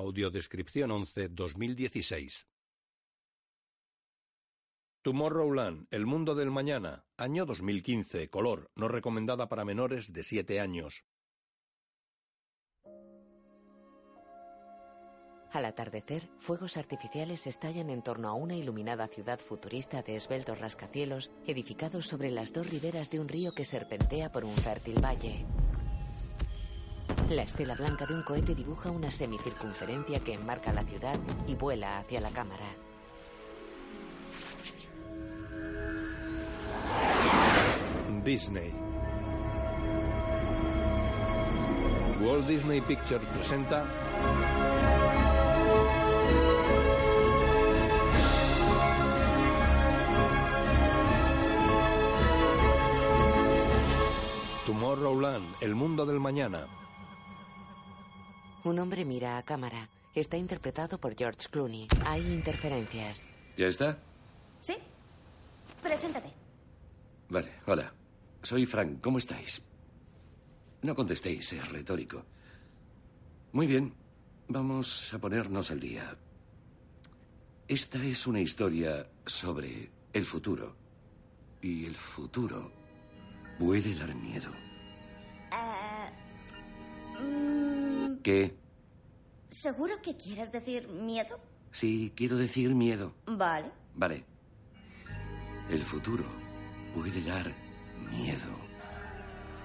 Audiodescripción 11 2016. Tomorrowland, El Mundo del Mañana, año 2015, color, no recomendada para menores de 7 años. Al atardecer, fuegos artificiales estallan en torno a una iluminada ciudad futurista de esbeltos rascacielos edificados sobre las dos riberas de un río que serpentea por un fértil valle. La estela blanca de un cohete dibuja una semicircunferencia que enmarca la ciudad y vuela hacia la cámara. Disney. Walt Disney Pictures presenta Tomorrowland, el mundo del mañana. Un hombre mira a cámara. Está interpretado por George Clooney. Hay interferencias. ¿Ya está? ¿Sí? Preséntate. Vale, hola. Soy Frank. ¿Cómo estáis? No contestéis, es retórico. Muy bien. Vamos a ponernos al día. Esta es una historia sobre el futuro. Y el futuro puede dar miedo. Mm, ¿Qué? ¿Seguro que quieres decir miedo? Sí, quiero decir miedo. Vale. Vale. El futuro puede dar miedo.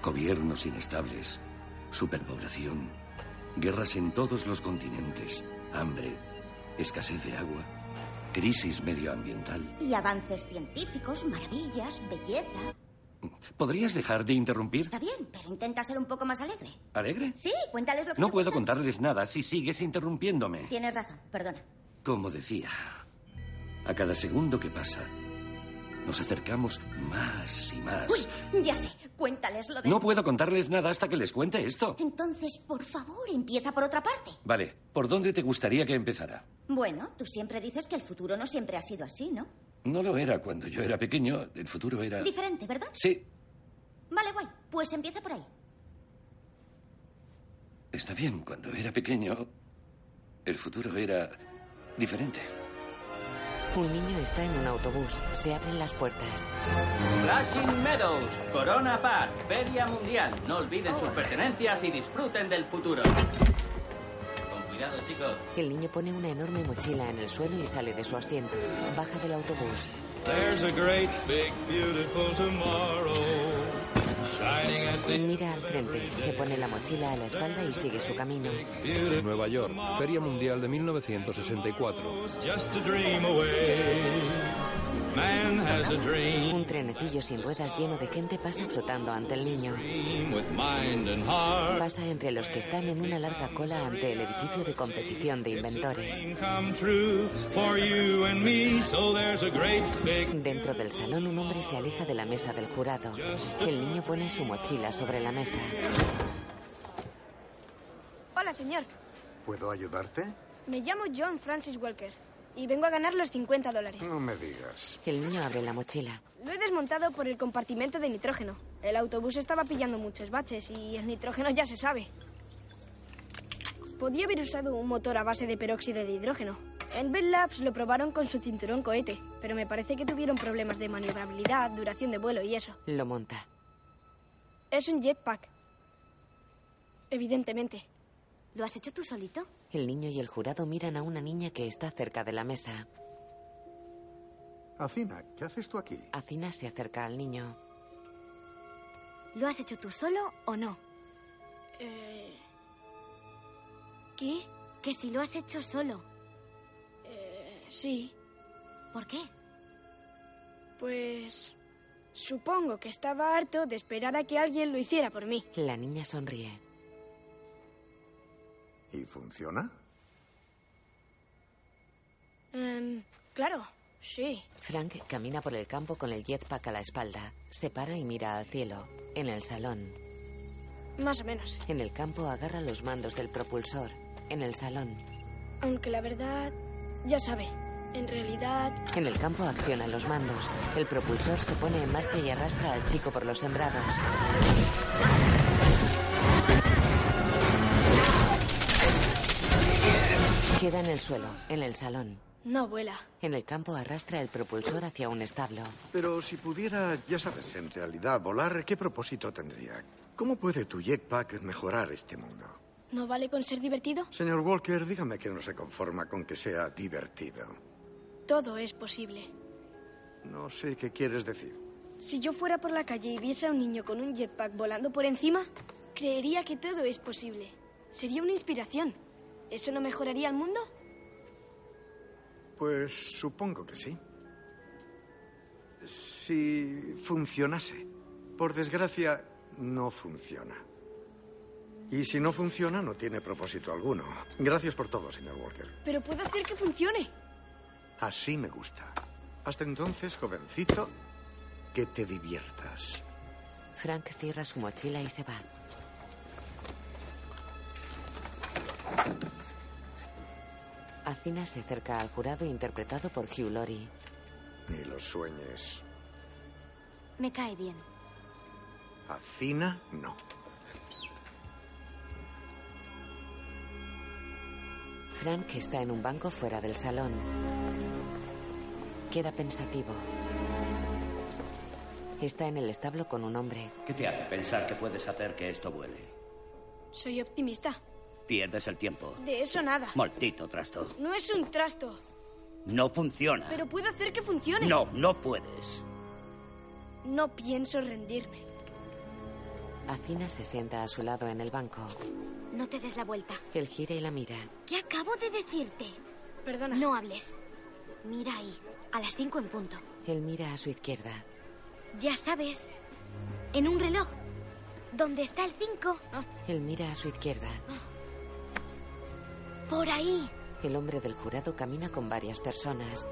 Gobiernos inestables, superpoblación, guerras en todos los continentes, hambre, escasez de agua, crisis medioambiental. Y avances científicos, maravillas, belleza. ¿Podrías dejar de interrumpir? Está bien, pero intenta ser un poco más alegre. ¿Alegre? Sí, cuéntales lo que No te puedo contarles nada si sigues interrumpiéndome. Tienes razón, perdona. Como decía, a cada segundo que pasa, nos acercamos más y más. Uy, ya sé, cuéntales lo de... No puedo contarles nada hasta que les cuente esto. Entonces, por favor, empieza por otra parte. Vale, ¿por dónde te gustaría que empezara? Bueno, tú siempre dices que el futuro no siempre ha sido así, ¿no? No lo era cuando yo era pequeño. El futuro era... Diferente, ¿verdad? Sí, Vale, guay. Pues empieza por ahí. está bien. Cuando era pequeño, el futuro era diferente. Un niño está en un autobús. Se abren las puertas. Flashing Meadows, Corona Park, Feria Mundial. No olviden sus pertenencias y disfruten del futuro. Con cuidado, chicos. El niño pone una enorme mochila en el suelo y sale de su asiento. Baja del autobús. There's a great big beautiful tomorrow shining at the Mira al frente. Se pone la mochila a la espalda y sigue su camino. Nueva York, Feria Mundial de 1964. Just a dream away. Man has a dream, Un trenecillo sin ruedas lleno de gente pasa flotando ante el niño. dream with mind and heart. Pasa entre los que están en una larga cola ante el edificio de competición de inventores. Dream come true for you and me. So there's a great big Dentro del salón un hombre se aleja de la mesa del jurado. El niño pone su mochila sobre la mesa. Hola, señor. ¿Puedo ayudarte? Me llamo John Francis Walker y vengo a ganar los 50 dólares. No me digas. El niño abre la mochila. Lo he desmontado por el compartimento de nitrógeno. El autobús estaba pillando muchos baches y el nitrógeno ya se sabe. Podía haber usado un motor a base de peróxido de hidrógeno. En Bell Labs lo probaron con su cinturón cohete, pero me parece que tuvieron problemas de maniobrabilidad, duración de vuelo y eso. Lo monta. Es un jetpack. Evidentemente. ¿Lo has hecho tú solito? El niño y el jurado miran a una niña que está cerca de la mesa. Acina, ¿qué haces tú aquí? Acina se acerca al niño. ¿Lo has hecho tú solo o no? Eh... ¿Qué? Que si lo has hecho solo. Eh, sí. ¿Por qué? Pues... Supongo que estaba harto de esperar a que alguien lo hiciera por mí. La niña sonríe. ¿Y funciona? Em, claro, sí. Frank camina por el campo con el jetpack a la espalda. Se para y mira al cielo. En el salón. Más o menos. En el campo agarra los mandos del propulsor. En el salón. Aunque la verdad, ya sabe, en realidad... En el campo acciona los mandos. El propulsor se pone en marcha y arrastra al chico por los sembrados. Queda en el suelo, en el salón. No vuela. En el campo arrastra el propulsor hacia un establo. Pero si pudiera, ya sabes, en realidad volar, ¿qué propósito tendría? ¿Cómo puede tu jetpack mejorar este mundo? ¿No vale con ser divertido? Señor Walker, dígame que no se conforma con que sea divertido. Todo es posible. No sé qué quieres decir. Si yo fuera por la calle y viese a un niño con un jetpack volando por encima, creería que todo es posible. Sería una inspiración. ¿Eso no mejoraría el mundo? Pues supongo que sí. Si funcionase. Por desgracia, no funciona. Y si no funciona, no tiene propósito alguno. Gracias por todo, señor Walker. Pero puedo hacer que funcione. Así me gusta. Hasta entonces, jovencito, que te diviertas. Frank cierra su mochila y se va. Acina se acerca al jurado interpretado por Hugh Laurie. Ni lo sueñes. Me cae bien. Acina, no. Frank está en un banco fuera del salón. Queda pensativo. Está en el establo con un hombre. ¿Qué te hace pensar que puedes hacer que esto vuele? Soy optimista. Pierdes el tiempo. De eso nada. Maldito trasto. No es un trasto, No funciona. pero puedo hacer que funcione. No, no puedes. No pienso rendirme. Acina se sienta a su lado en el banco. No te des la vuelta. Él gira y la mira. ¿Qué acabo de decirte? Perdona. No hables. Mira ahí, a las cinco en punto. Él mira a su izquierda. Ya sabes, en un reloj. ¿Dónde está el 5? Él mira a su izquierda. Por ahí. El hombre del jurado camina con varias personas.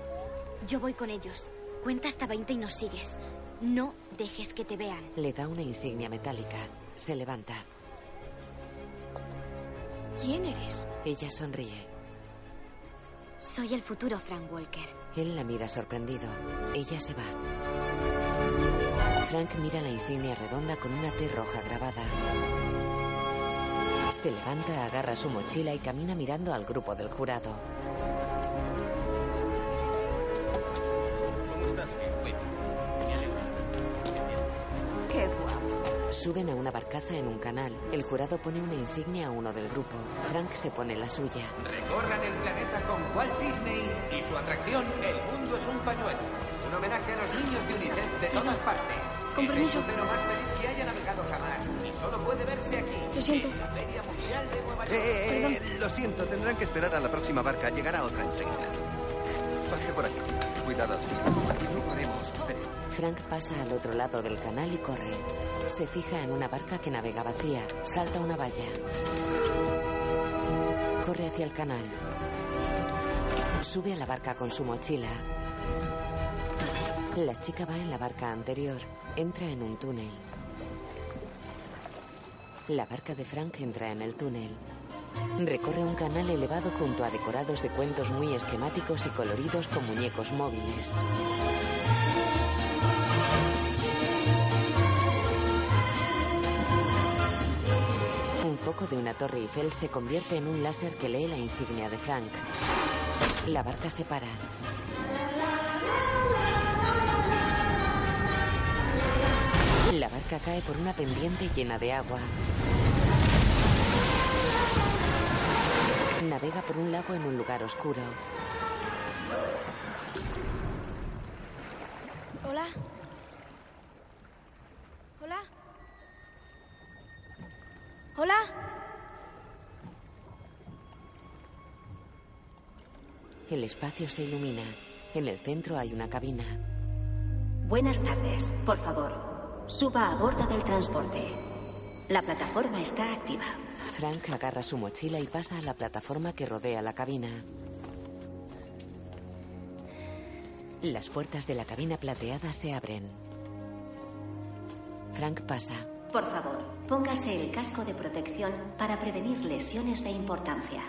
Yo voy con ellos. Cuenta hasta 20 y nos sigues. No dejes que te vean. Le da una insignia metálica. Se levanta. ¿Quién eres? Ella sonríe. Soy el futuro Frank Walker. Él la mira sorprendido. Ella se va. Frank mira la insignia redonda con una T roja grabada. Se levanta, agarra su mochila y camina mirando al grupo del jurado. Suben a una barcaza en un canal. El jurado pone una insignia a uno del grupo. Frank se pone la suya. Recorran el planeta con Walt Disney y su atracción El mundo es un pañuelo. Un homenaje a los niños de UNICEF de todas partes. Con Es permiso. el crucero más feliz que haya navegado jamás y solo puede verse aquí. Lo siento. En la Feria Mundial de Nueva York. Eh, eh, lo siento, tendrán que esperar a la próxima barca. Llegará otra enseguida. Pase por aquí. Cuidado. Aquí no podemos. Frank pasa al otro lado del canal y corre. Se fija en una barca que navega vacía. Salta una valla. Corre hacia el canal. Sube a la barca con su mochila. La chica va en la barca anterior. Entra en un túnel. La barca de Frank entra en el túnel. Recorre un canal elevado junto a decorados de cuentos muy esquemáticos y coloridos con muñecos móviles. Foco de una torre Eiffel se convierte en un láser que lee la insignia de Frank. La barca se para. La barca cae por una pendiente llena de agua. Navega por un lago en un lugar oscuro. Hola. Hola. El espacio se ilumina. En el centro hay una cabina. Buenas tardes. Por favor, suba a bordo del transporte. La plataforma está activa. Frank agarra su mochila y pasa a la plataforma que rodea la cabina. Las puertas de la cabina plateada se abren. Frank pasa. Por favor, póngase el casco de protección para prevenir lesiones de importancia.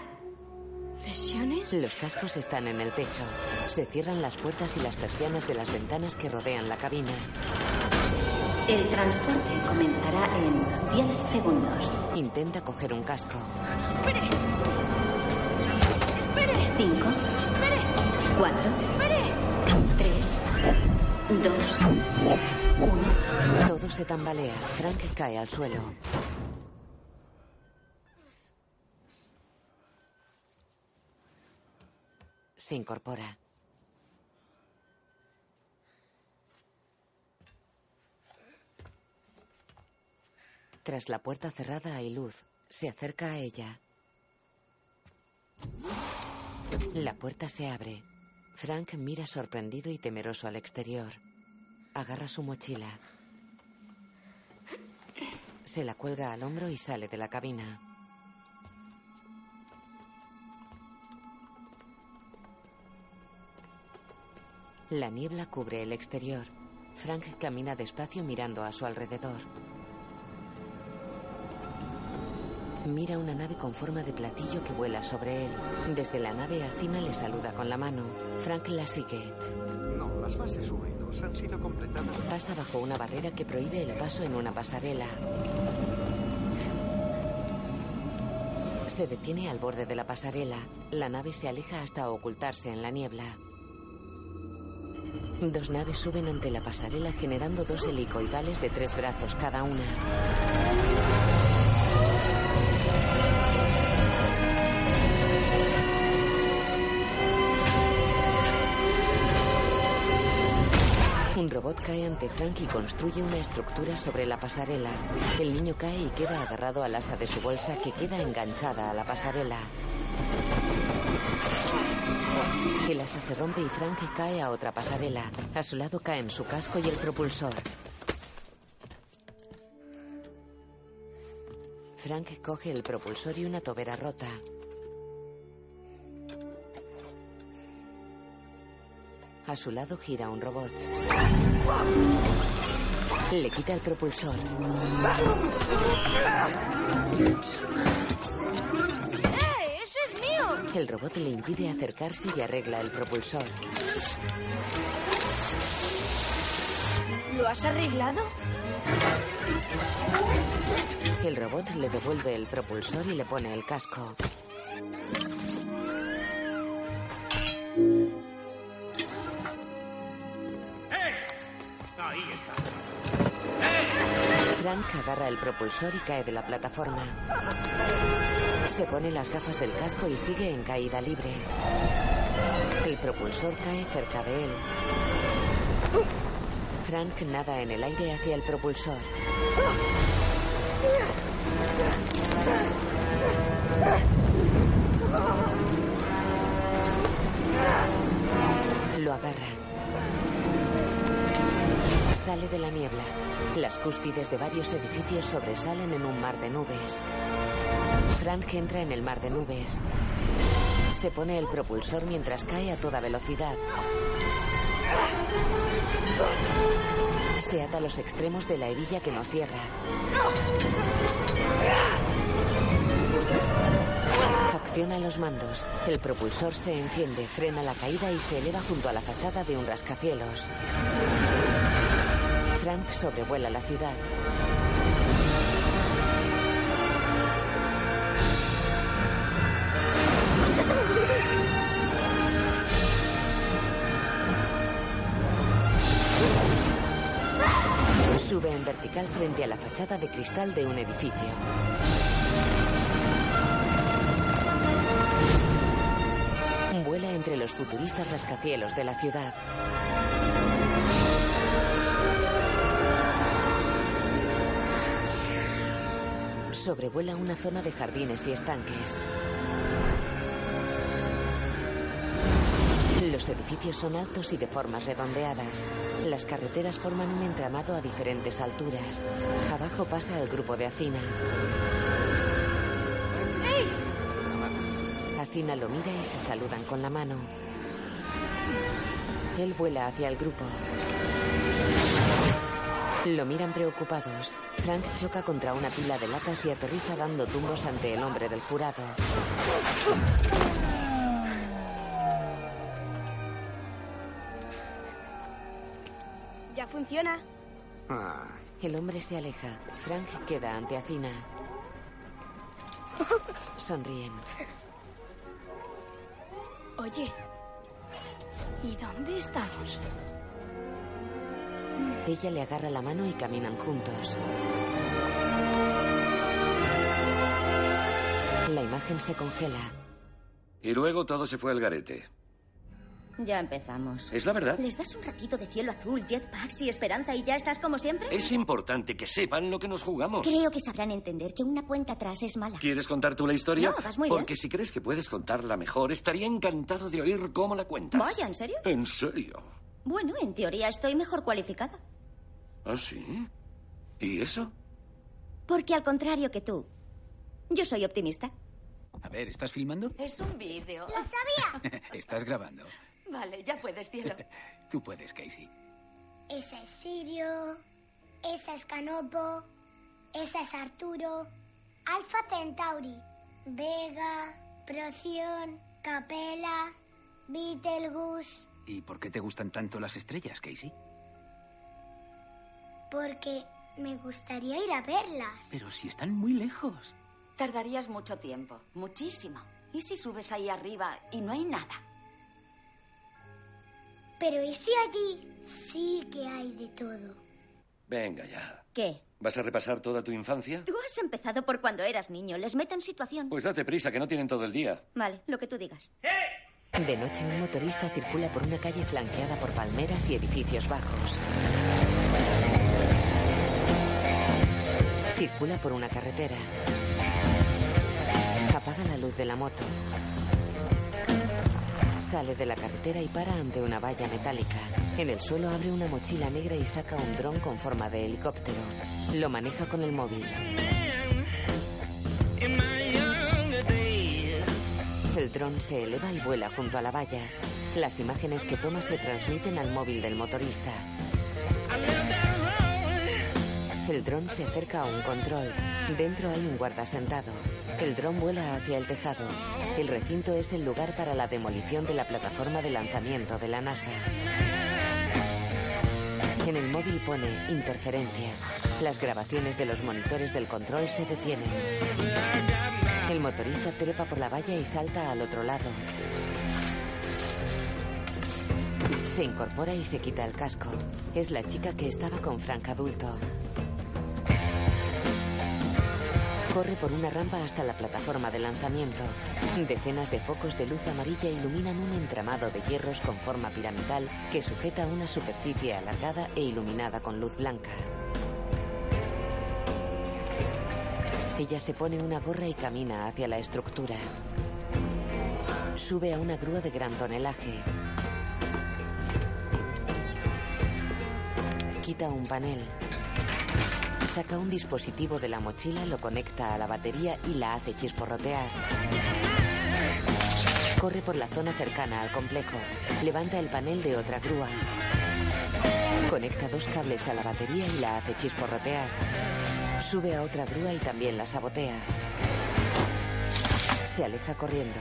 ¿Lesiones? Los cascos están en el techo. Se cierran las puertas y las persianas de las ventanas que rodean la cabina. El transporte comenzará en 10 segundos. Intenta coger un casco. ¡Espere! ¡Espere! Cinco. Cuatro. Tres. Dos. Uno. Se tambalea. Frank cae al suelo. Se incorpora. Tras la puerta cerrada hay luz. Se acerca a ella. La puerta se abre. Frank mira sorprendido y temeroso al exterior. Agarra su mochila. Se la cuelga al hombro y sale de la cabina. La niebla cubre el exterior. Frank camina despacio mirando a su alrededor. Mira una nave con forma de platillo que vuela sobre él. Desde la nave, Acina le saluda con la mano. Frank la sigue. No, las fases 1 y 2 han sido completadas. Pasa bajo una barrera que prohíbe el paso en una pasarela. Se detiene al borde de la pasarela. La nave se aleja hasta ocultarse en la niebla. Dos naves suben ante la pasarela generando dos helicoidales de tres brazos cada una. Un robot cae ante Frank y construye una estructura sobre la pasarela. El niño cae y queda agarrado al asa de su bolsa que queda enganchada a la pasarela. El asa se rompe y Frank cae a otra pasarela. A su lado caen su casco y el propulsor. Frank coge el propulsor y una tobera rota. A su lado gira un robot. Le quita el propulsor. ¡Eh! ¡Eso es mío! El robot le impide acercarse y arregla el propulsor. ¿Lo has arreglado? El robot le devuelve el propulsor y le pone el casco. Ahí está. Frank agarra el propulsor y cae de la plataforma. Se pone las gafas del casco y sigue en caída libre. El propulsor cae cerca de él. Frank nada en el aire hacia el propulsor. Lo agarra. Sale de la niebla. Las cúspides de varios edificios sobresalen en un mar de nubes. Frank entra en el mar de nubes. Se pone el propulsor mientras cae a toda velocidad. Se ata los extremos de la hebilla que no cierra. Acciona los mandos. El propulsor se enciende, frena la caída y se eleva junto a la fachada de un rascacielos. Frank sobrevuela la ciudad. Sube en vertical frente a la fachada de cristal de un edificio. Vuela entre los futuristas rascacielos de la ciudad. Sobrevuela una zona de jardines y estanques. Los edificios son altos y de formas redondeadas. Las carreteras forman un entramado a diferentes alturas. Abajo pasa el grupo de Acina. Acina lo mira y se saludan con la mano. Él vuela hacia el grupo. Lo miran preocupados. Frank choca contra una pila de latas y aterriza dando tumbos ante el hombre del jurado. Ya funciona. Ah, El hombre se aleja. Frank queda ante Acina. Sonríen. Oye, ¿y dónde estamos? Ella le agarra la mano y caminan juntos. La imagen se congela. Y luego todo se fue al garete. Ya empezamos. ¿Es la verdad? ¿Les das un ratito de cielo azul, jetpacks y esperanza y ya estás como siempre? Es importante que sepan lo que nos jugamos. Creo que sabrán entender que una cuenta atrás es mala. ¿Quieres contar tú la historia? No, vas muy bien. Porque si crees que puedes contarla mejor, estaría encantado de oír cómo la cuentas. Vaya, ¿en serio? ¿En serio? Bueno, en teoría estoy mejor cualificada. ¿Ah, sí? ¿Y eso? Porque al contrario que tú, yo soy optimista. A ver, ¿estás filmando? Es un vídeo. ¡Lo sabía! Estás grabando. Vale, ya puedes, cielo. Tú puedes, Casey. Ese es Sirio, esa es Canopo, esa es Arturo, Alfa Centauri, Vega, Procyon, Capella, Betelgeuse, ¿Y por qué te gustan tanto las estrellas, Casey? porque me gustaría ir a verlas. Pero si están muy lejos. Tardarías mucho tiempo, muchísimo. ¿Y si subes ahí arriba y no hay nada? Pero ¿y si allí sí que hay de todo? Venga ya. ¿Qué? ¿Vas a repasar toda tu infancia? Tú has empezado por cuando eras niño. Les meto en situación. Pues date prisa, que no tienen todo el día. Vale, lo que tú digas. De noche, un motorista circula por una calle flanqueada por palmeras y edificios bajos. Circula por una carretera. Apaga la luz de la moto. Sale de la carretera y para ante una valla metálica. En el suelo abre una mochila negra y saca un dron con forma de helicóptero. Lo maneja con el móvil. El dron se eleva y vuela junto a la valla. Las imágenes que toma se transmiten al móvil del motorista. El dron se acerca a un control. Dentro hay un guarda sentado. El dron vuela hacia el tejado. El recinto es el lugar para la demolición de la plataforma de lanzamiento de la NASA. En el móvil pone interferencia. Las grabaciones de los monitores del control se detienen. El motorista trepa por la valla y salta al otro lado. Se incorpora y se quita el casco. Es la chica que estaba con Frank adulto. Corre por una rampa hasta la plataforma de lanzamiento. Decenas de focos de luz amarilla iluminan un entramado de hierros con forma piramidal que sujeta una superficie alargada e iluminada con luz blanca. Ella se pone una gorra y camina hacia la estructura. Sube a una grúa de gran tonelaje. Quita un panel. Saca un dispositivo de la mochila, lo conecta a la batería y la hace chisporrotear. Corre por la zona cercana al complejo. Levanta el panel de otra grúa. Conecta dos cables a la batería y la hace chisporrotear. Sube a otra grúa y también la sabotea. Se aleja corriendo.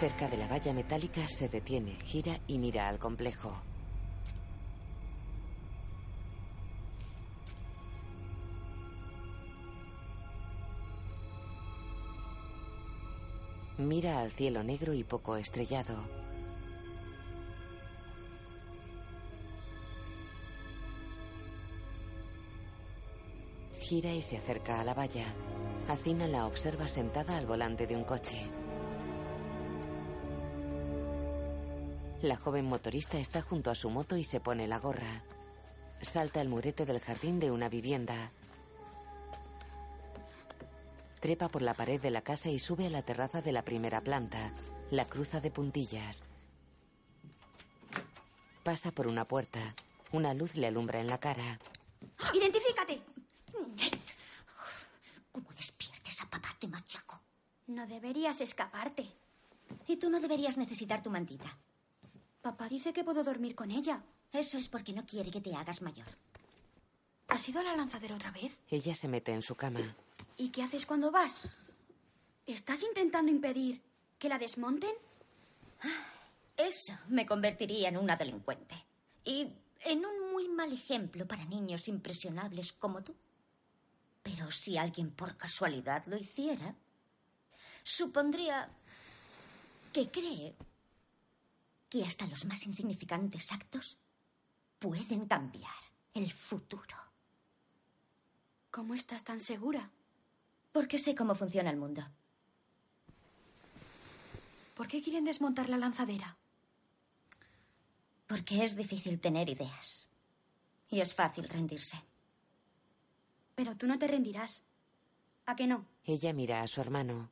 Cerca de la valla metálica se detiene, gira y mira al complejo. Mira al cielo negro y poco estrellado. Gira y se acerca a la valla. Acina la observa sentada al volante de un coche. La joven motorista está junto a su moto y se pone la gorra. Salta el murete del jardín de una vivienda. Trepa por la pared de la casa y sube a la terraza de la primera planta. La cruza de puntillas. Pasa por una puerta. Una luz le alumbra en la cara. ¡Identifícate! ¿Cómo despiertes a papá? Te machaco. No deberías escaparte. Y tú no deberías necesitar tu mantita. Papá dice que puedo dormir con ella. Eso es porque no quiere que te hagas mayor. ¿Has ido a la lanzadera otra vez? Ella se mete en su cama. ¿Y qué haces cuando vas? ¿Estás intentando impedir que la desmonten? Eso me convertiría en una delincuente. Y en un muy mal ejemplo para niños impresionables como tú. Pero si alguien por casualidad lo hiciera, supondría que cree que hasta los más insignificantes actos pueden cambiar el futuro. ¿Cómo estás tan segura? Porque sé cómo funciona el mundo. ¿Por qué quieren desmontar la lanzadera? Porque es difícil tener ideas. Y es fácil rendirse. Pero tú no te rendirás. ¿A qué no? Ella mira a su hermano.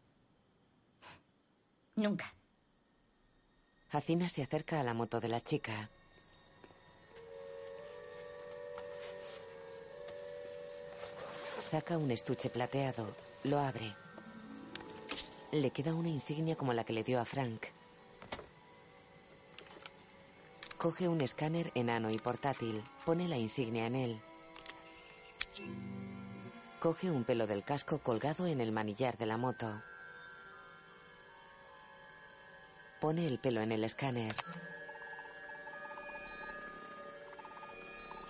Nunca. Hacina se acerca a la moto de la chica. Saca un estuche plateado, lo abre. Le queda una insignia como la que le dio a Frank. Coge un escáner enano y portátil, pone la insignia en él. Coge un pelo del casco colgado en el manillar de la moto. Pone el pelo en el escáner.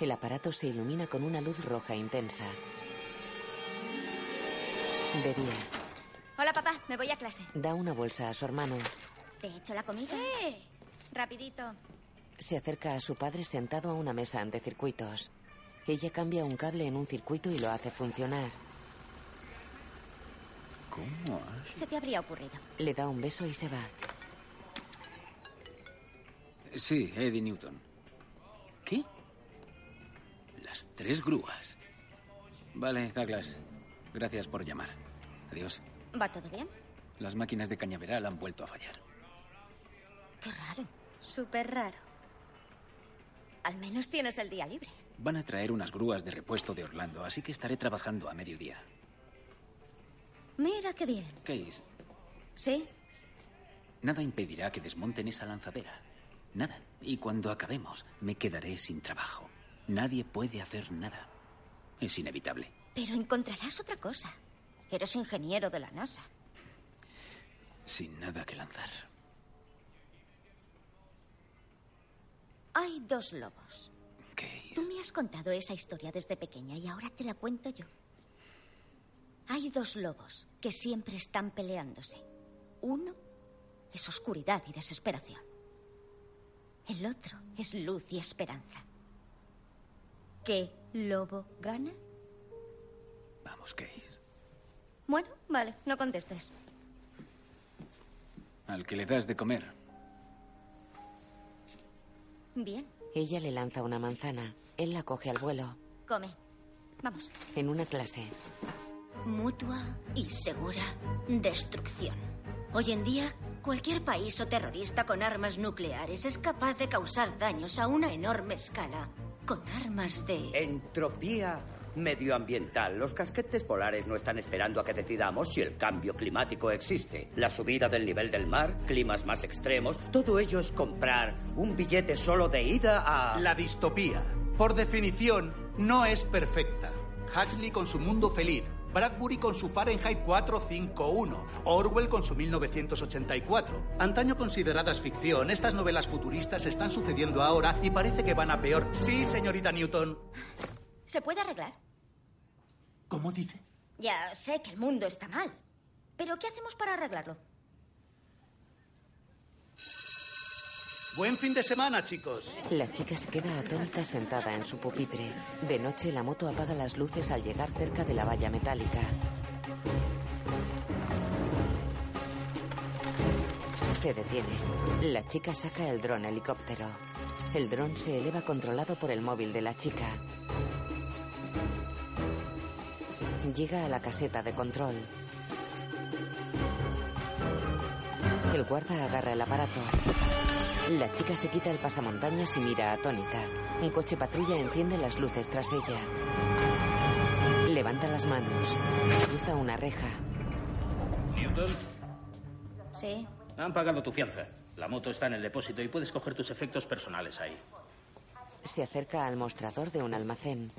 El aparato se ilumina con una luz roja intensa. De día, Hola, papá. Me voy a clase. da una bolsa a su hermano. ¿Te he hecho la comida? ¡Eh! Rapidito. Se acerca a su padre sentado a una mesa ante circuitos. Ella cambia un cable en un circuito y lo hace funcionar. ¿Cómo Se te habría ocurrido. Le da un beso y se va. Sí, Eddie Newton. ¿Qué? Las tres grúas. Vale, Douglas. Gracias por llamar. Adiós. ¿Va todo bien? Las máquinas de cañaveral han vuelto a fallar. Qué raro. Súper raro. Al menos tienes el día libre. Van a traer unas grúas de repuesto de Orlando, así que estaré trabajando a mediodía. Mira qué bien. Case, ¿Sí? nada impedirá que desmonten esa lanzadera. Nada. Y cuando acabemos, me quedaré sin trabajo. Nadie puede hacer nada. Es inevitable. Pero encontrarás otra cosa. Eres ingeniero de la NASA. Sin nada que lanzar. Hay dos lobos. Case. Tú me has contado esa historia desde pequeña y ahora te la cuento yo. Hay dos lobos que siempre están peleándose. Uno es oscuridad y desesperación. El otro es luz y esperanza. ¿Qué lobo gana? Vamos, Case. Bueno, vale, no contestes. Al que le das de comer. Bien, Ella le lanza una manzana. Él la coge al vuelo. come. Vamos. En una clase, Mutua y segura destrucción. Hoy en día, cualquier país o terrorista con armas nucleares es capaz de causar daños a una enorme escala con armas de... Entropía medioambiental. Los casquetes polares no están esperando a que decidamos si el cambio climático existe. La subida del nivel del mar, climas más extremos, todo ello es comprar un billete solo de ida a... La distopía, por definición, no es perfecta. Huxley con su mundo feliz, Bradbury con su Fahrenheit 451, Orwell con su 1984. Antaño consideradas ficción, estas novelas futuristas están sucediendo ahora y parece que van a peor. Sí, señorita Newton. ¿Se puede arreglar? ¿Cómo dice? Ya sé que el mundo está mal. Pero ¿qué hacemos para arreglarlo? Buen fin de semana, chicos. la chica se queda atónita sentada en su pupitre. De noche, la moto apaga las luces al llegar cerca de la valla metálica. Se detiene. La chica saca el dron helicóptero. El dron se eleva controlado por el móvil de la chica. Llega a la caseta de control. El guarda agarra el aparato. La chica se quita el pasamontañas y mira atónita. Un coche patrulla enciende las luces tras ella. Levanta las manos. Cruza una reja. Newton, Sí. han pagado tu fianza. La moto está en el depósito y puedes coger tus efectos personales ahí. Se acerca al mostrador de un almacén.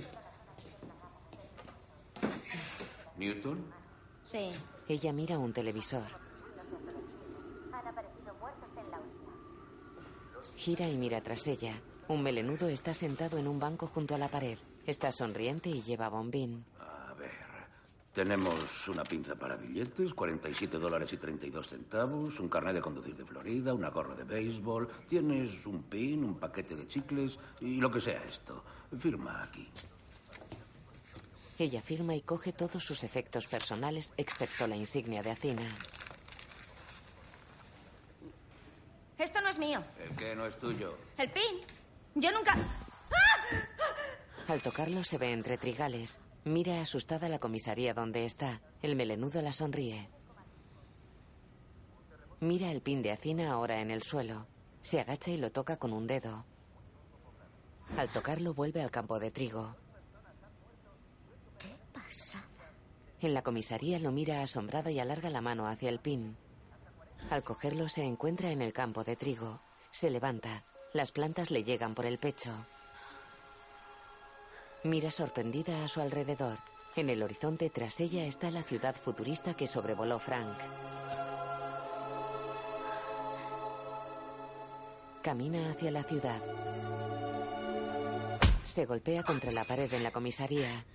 ¿Newton? Sí. Ella mira un televisor. Gira y mira tras ella. Un melenudo está sentado en un banco junto a la pared. Está sonriente y lleva bombín. A ver. Tenemos una pinza para billetes, 47 dólares y 32 centavos, un carnet de conducir de Florida, una gorra de béisbol, tienes un pin, un paquete de chicles y lo que sea esto. Firma aquí. Ella firma y coge todos sus efectos personales, excepto la insignia de Acina. Esto no es mío. El que no es tuyo. El pin. Yo nunca... Al tocarlo se ve entre trigales. Mira asustada la comisaría donde está. El melenudo la sonríe. Mira el pin de Acina ahora en el suelo. Se agacha y lo toca con un dedo. Al tocarlo vuelve al campo de trigo. En la comisaría lo mira asombrada y alarga la mano hacia el pin. Al cogerlo se encuentra en el campo de trigo. Se levanta. Las plantas le llegan por el pecho. Mira sorprendida a su alrededor. En el horizonte tras ella está la ciudad futurista que sobrevoló Frank. Camina hacia la ciudad. Se golpea contra la pared en la comisaría.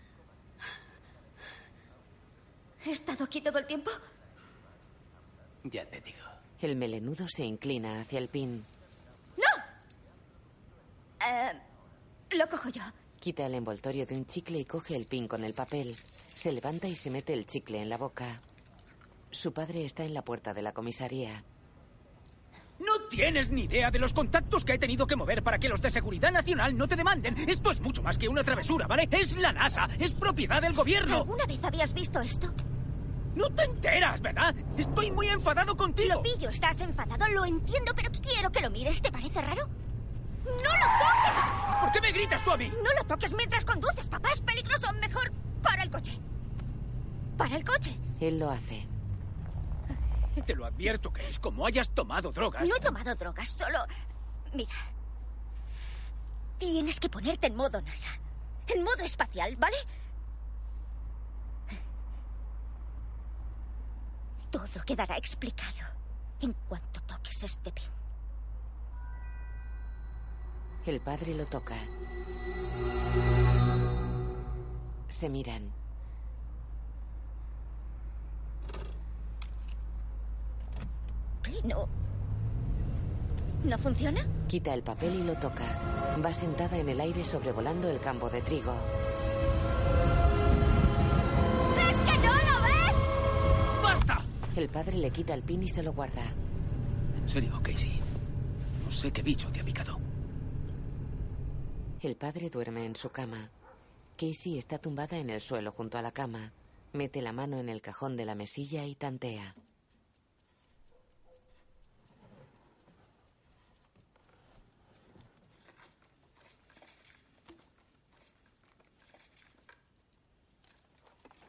¿He estado aquí todo el tiempo? Ya te digo. El melenudo se inclina hacia el pin. Eh, lo cojo yo. Quita el envoltorio de un chicle y coge el pin con el papel. Se levanta y se mete el chicle en la boca. Su padre está en la puerta de la comisaría. No tienes ni idea de los contactos que he tenido que mover para que los de seguridad nacional no te demanden. Esto es mucho más que una travesura, ¿vale? Es la NASA, es propiedad del gobierno. ¿Alguna vez habías visto esto? No te enteras, ¿verdad? Estoy muy enfadado contigo. Lo pillo, estás enfadado, lo entiendo, pero quiero que lo mires. ¿Te parece raro? ¡No lo toques! ¿Por qué me gritas tú a mí? No lo toques mientras conduces, papá. Es peligroso. Mejor para el coche. Para el coche. Él lo hace. Te lo advierto, que es como hayas tomado drogas. No he tomado drogas, solo... Mira. Tienes que ponerte en modo NASA. En modo espacial, ¿vale? Todo quedará explicado en cuanto toques este pin. El padre lo toca. Se miran. No. ¿No funciona? Quita el papel y lo toca. Va sentada en el aire sobrevolando el campo de trigo. El padre le quita el pin y se lo guarda. En serio, Casey. No sé qué bicho te ha picado. El padre duerme en su cama. Casey está tumbada en el suelo junto a la cama. Mete la mano en el cajón de la mesilla y tantea.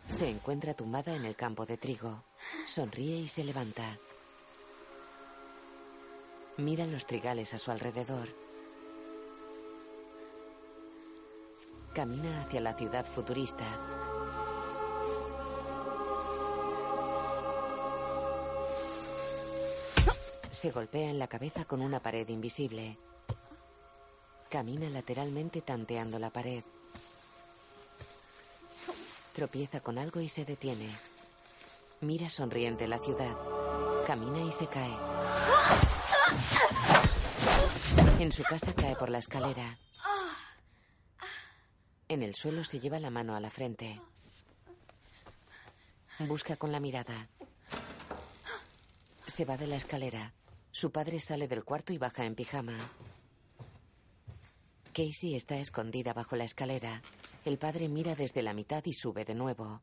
Se encuentra tumbada en el campo de trigo. Sonríe y se levanta. Mira los trigales a su alrededor. Camina hacia la ciudad futurista. Se golpea en la cabeza con una pared invisible. Camina lateralmente tanteando la pared. Tropieza con algo y se detiene. Mira sonriente la ciudad. Camina y se cae. En su casa cae por la escalera. En el suelo se lleva la mano a la frente. Busca con la mirada. Se va de la escalera. Su padre sale del cuarto y baja en pijama. Casey está escondida bajo la escalera. El padre mira desde la mitad y sube de nuevo.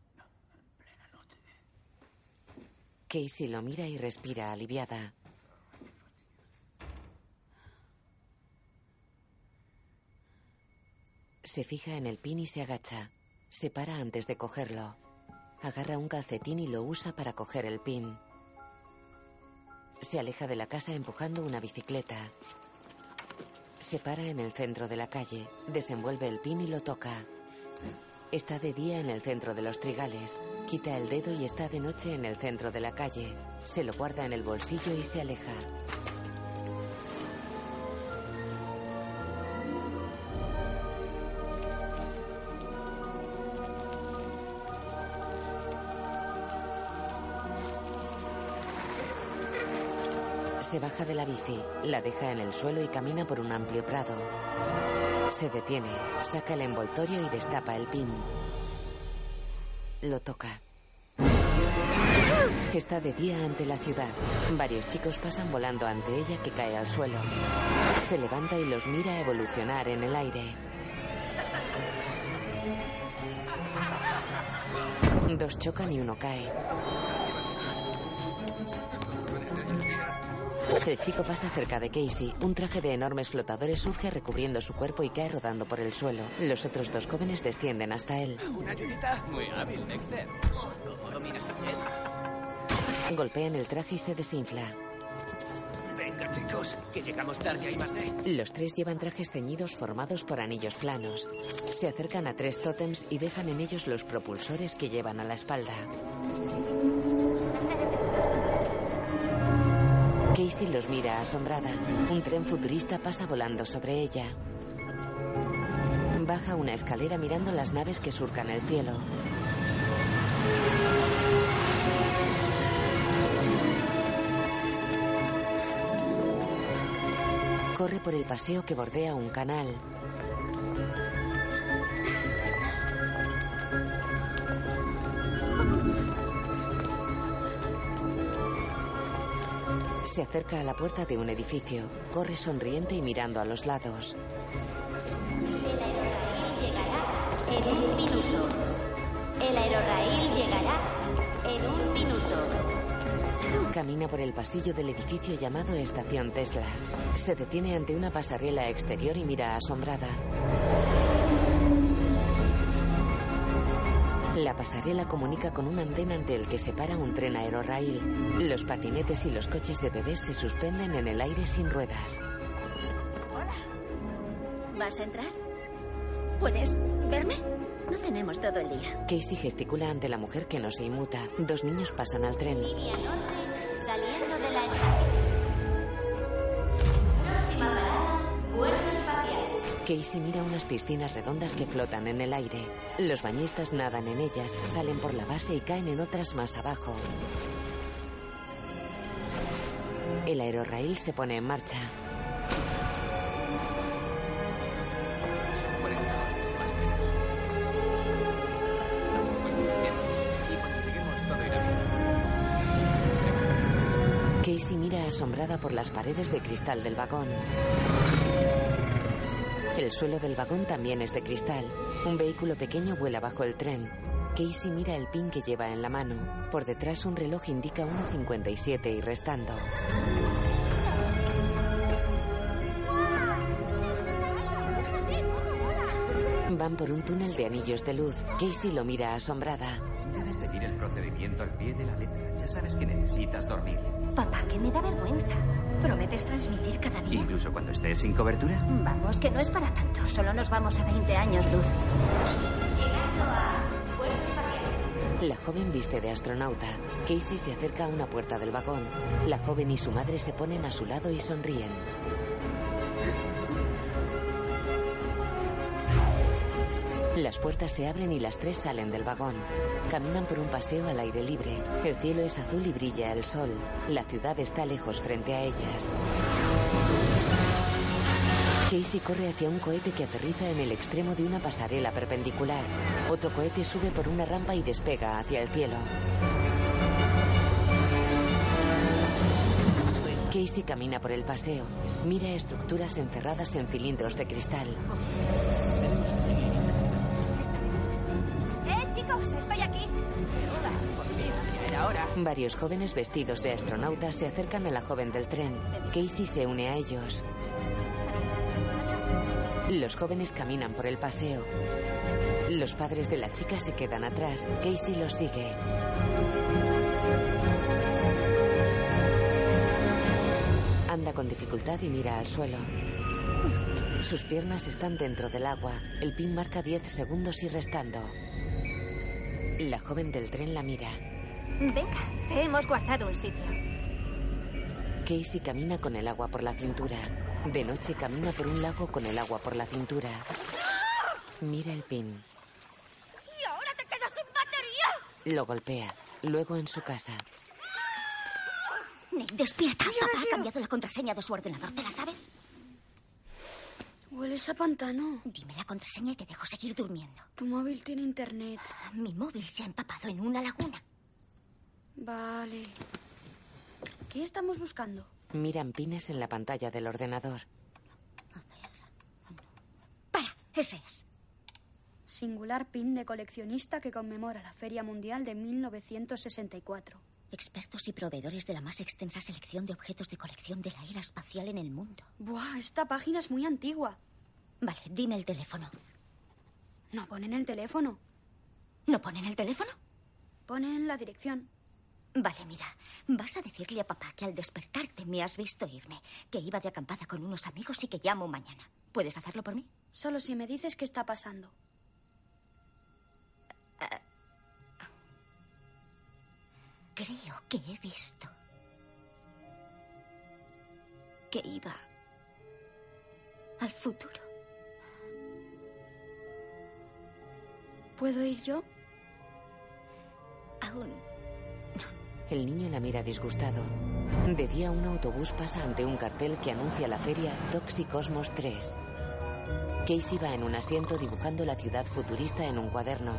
Casey lo mira y respira aliviada. Se fija en el pin y se agacha. Se para antes de cogerlo. Agarra un calcetín y lo usa para coger el pin. Se aleja de la casa empujando una bicicleta. Se para en el centro de la calle, desenvuelve el pin y lo toca. Está de día en el centro de los trigales. Quita el dedo y está de noche en el centro de la calle. Se lo guarda en el bolsillo y se aleja. Se baja de la bici, la deja en el suelo y camina por un amplio prado. Se detiene, saca el envoltorio y destapa el pin. Lo toca. Está de día ante la ciudad. Varios chicos pasan volando ante ella que cae al suelo. Se levanta y los mira evolucionar en el aire. Dos chocan y uno cae. El chico pasa cerca de Casey. Un traje de enormes flotadores surge recubriendo su cuerpo y cae rodando por el suelo. Los otros dos jóvenes descienden hasta él. ¿Una ayunita? Muy hábil, Dexter. Oh, ¿Cómo dominas piedra? Golpean el traje y se desinfla. Venga, chicos, que llegamos tarde y más de. Los tres llevan trajes ceñidos formados por anillos planos. Se acercan a tres tótems y dejan en ellos los propulsores que llevan a la espalda. Casey los mira asombrada. Un tren futurista pasa volando sobre ella. Baja una escalera mirando las naves que surcan el cielo. Corre por el paseo que bordea un canal. Se acerca a la puerta de un edificio. Corre sonriente y mirando a los lados. En un minuto. El aerorraíl llegará en un minuto. Camina por el pasillo del edificio llamado Estación Tesla. Se detiene ante una pasarela exterior y mira asombrada. La pasarela comunica con un andén ante el que se para un tren aerorraíl. Los patinetes y los coches de bebés se suspenden en el aire sin ruedas. ¿Vas a entrar? ¿Puedes verme? No tenemos todo el día. Casey gesticula ante la mujer que no se inmuta. Dos niños pasan al tren. Línea norte, saliendo de la estación. Próxima parada, puerto espacial. Casey mira unas piscinas redondas que flotan en el aire. Los bañistas nadan en ellas, salen por la base y caen en otras más abajo. El aerorraíl se pone en marcha. Son 40 dólares, más o menos. Bien. Y cuando lleguemos todo irá bien. Casey mira asombrada por las paredes de cristal del vagón. El suelo del vagón también es de cristal. Un vehículo pequeño vuela bajo el tren. Casey mira el pin que lleva en la mano. Por detrás un reloj indica 1.57 y restando. Van por un túnel de anillos de luz. Casey lo mira asombrada. Debes seguir el procedimiento al pie de la letra. Ya sabes que necesitas dormir. Papá, que me da vergüenza. ¿Prometes transmitir cada día? Incluso cuando estés sin cobertura. Vamos, que no es para tanto. Solo nos vamos a 20 años luz. Llegando a puerto espacial. La joven viste de astronauta. Casey se acerca a una puerta del vagón. La joven y su madre se ponen a su lado y sonríen. Las puertas se abren y las tres salen del vagón. Caminan por un paseo al aire libre. El cielo es azul y brilla el sol. La ciudad está lejos frente a ellas. Casey corre hacia un cohete que aterriza en el extremo de una pasarela perpendicular. Otro cohete sube por una rampa y despega hacia el cielo. Casey camina por el paseo. Mira estructuras encerradas en cilindros de cristal. ¡Eh, chicos! ¡Estoy aquí! Era hora. Varios jóvenes vestidos de astronautas se acercan a la joven del tren. Casey se une a ellos. Los jóvenes caminan por el paseo. Los padres de la chica se quedan atrás. Casey los sigue. Anda con dificultad y mira al suelo. Sus piernas están dentro del agua. El pin marca 10 segundos y restando. La joven del tren la mira. Venga, te hemos guardado un sitio. Casey camina con el agua por la cintura. De noche camina por un lago con el agua por la cintura. Mira el pin. ¡Y ahora te quedas sin batería! Lo golpea. Luego en su casa. Nate, despierta. Papá ha cambiado la contraseña de su ordenador. ¿Te la sabes? Hueles a pantano. Dime la contraseña y te dejo seguir durmiendo. Tu móvil tiene internet. Mi móvil se ha empapado en una laguna. Vale. ¿Qué estamos buscando? Miran pines en la pantalla del ordenador. Para, ese es. Singular pin de coleccionista que conmemora la Feria Mundial de 1964. Expertos y proveedores de la más extensa selección de objetos de colección de la era espacial en el mundo. Buah, esta página es muy antigua. Vale, dime el teléfono. No ponen el teléfono. ¿No ponen el teléfono? Ponen la dirección. Vale, mira, vas a decirle a papá que al despertarte me has visto irme, que iba de acampada con unos amigos y que llamo mañana. ¿Puedes hacerlo por mí? Solo si me dices qué está pasando. Creo que he visto que iba al futuro. ¿Puedo ir yo? Aún. El niño la mira disgustado. De día un autobús pasa ante un cartel que anuncia la feria Toxicosmos 3. Casey va en un asiento dibujando la ciudad futurista en un cuaderno.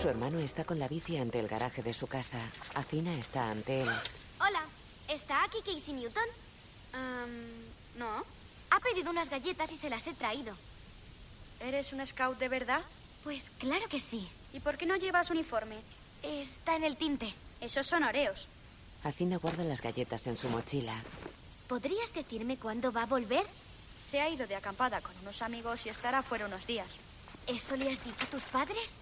Su hermano está con la bici ante el garaje de su casa. Acina está ante él. ¿Está aquí Casey Newton? no. Ha pedido unas galletas y se las he traído. ¿Eres un scout de verdad? Pues claro que sí. ¿Y por qué no llevas uniforme? Está en el tinte. Esos son oreos. Acina guarda las galletas en su mochila. ¿Podrías decirme cuándo va a volver? Se ha ido de acampada con unos amigos y estará fuera unos días. ¿Eso le has dicho a tus padres?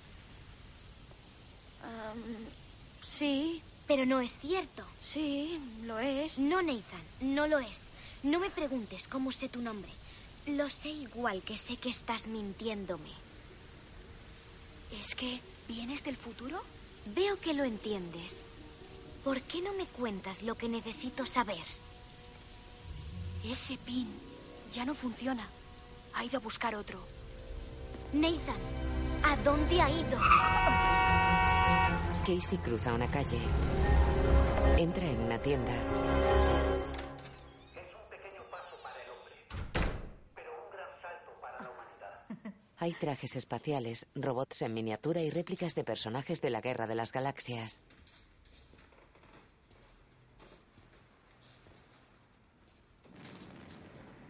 sí. Pero no es cierto. Sí, lo es. No, Nathan, no lo es. No me preguntes cómo sé tu nombre. Lo sé igual que sé que estás mintiéndome. ¿Es que vienes del futuro? Veo que lo entiendes. ¿Por qué no me cuentas lo que necesito saber? Ese pin ya no funciona. Ha ido a buscar otro. Nathan, ¿a dónde ha ido? Casey cruza una calle. Entra en una tienda. Hay trajes espaciales, robots en miniatura y réplicas de personajes de la Guerra de las Galaxias.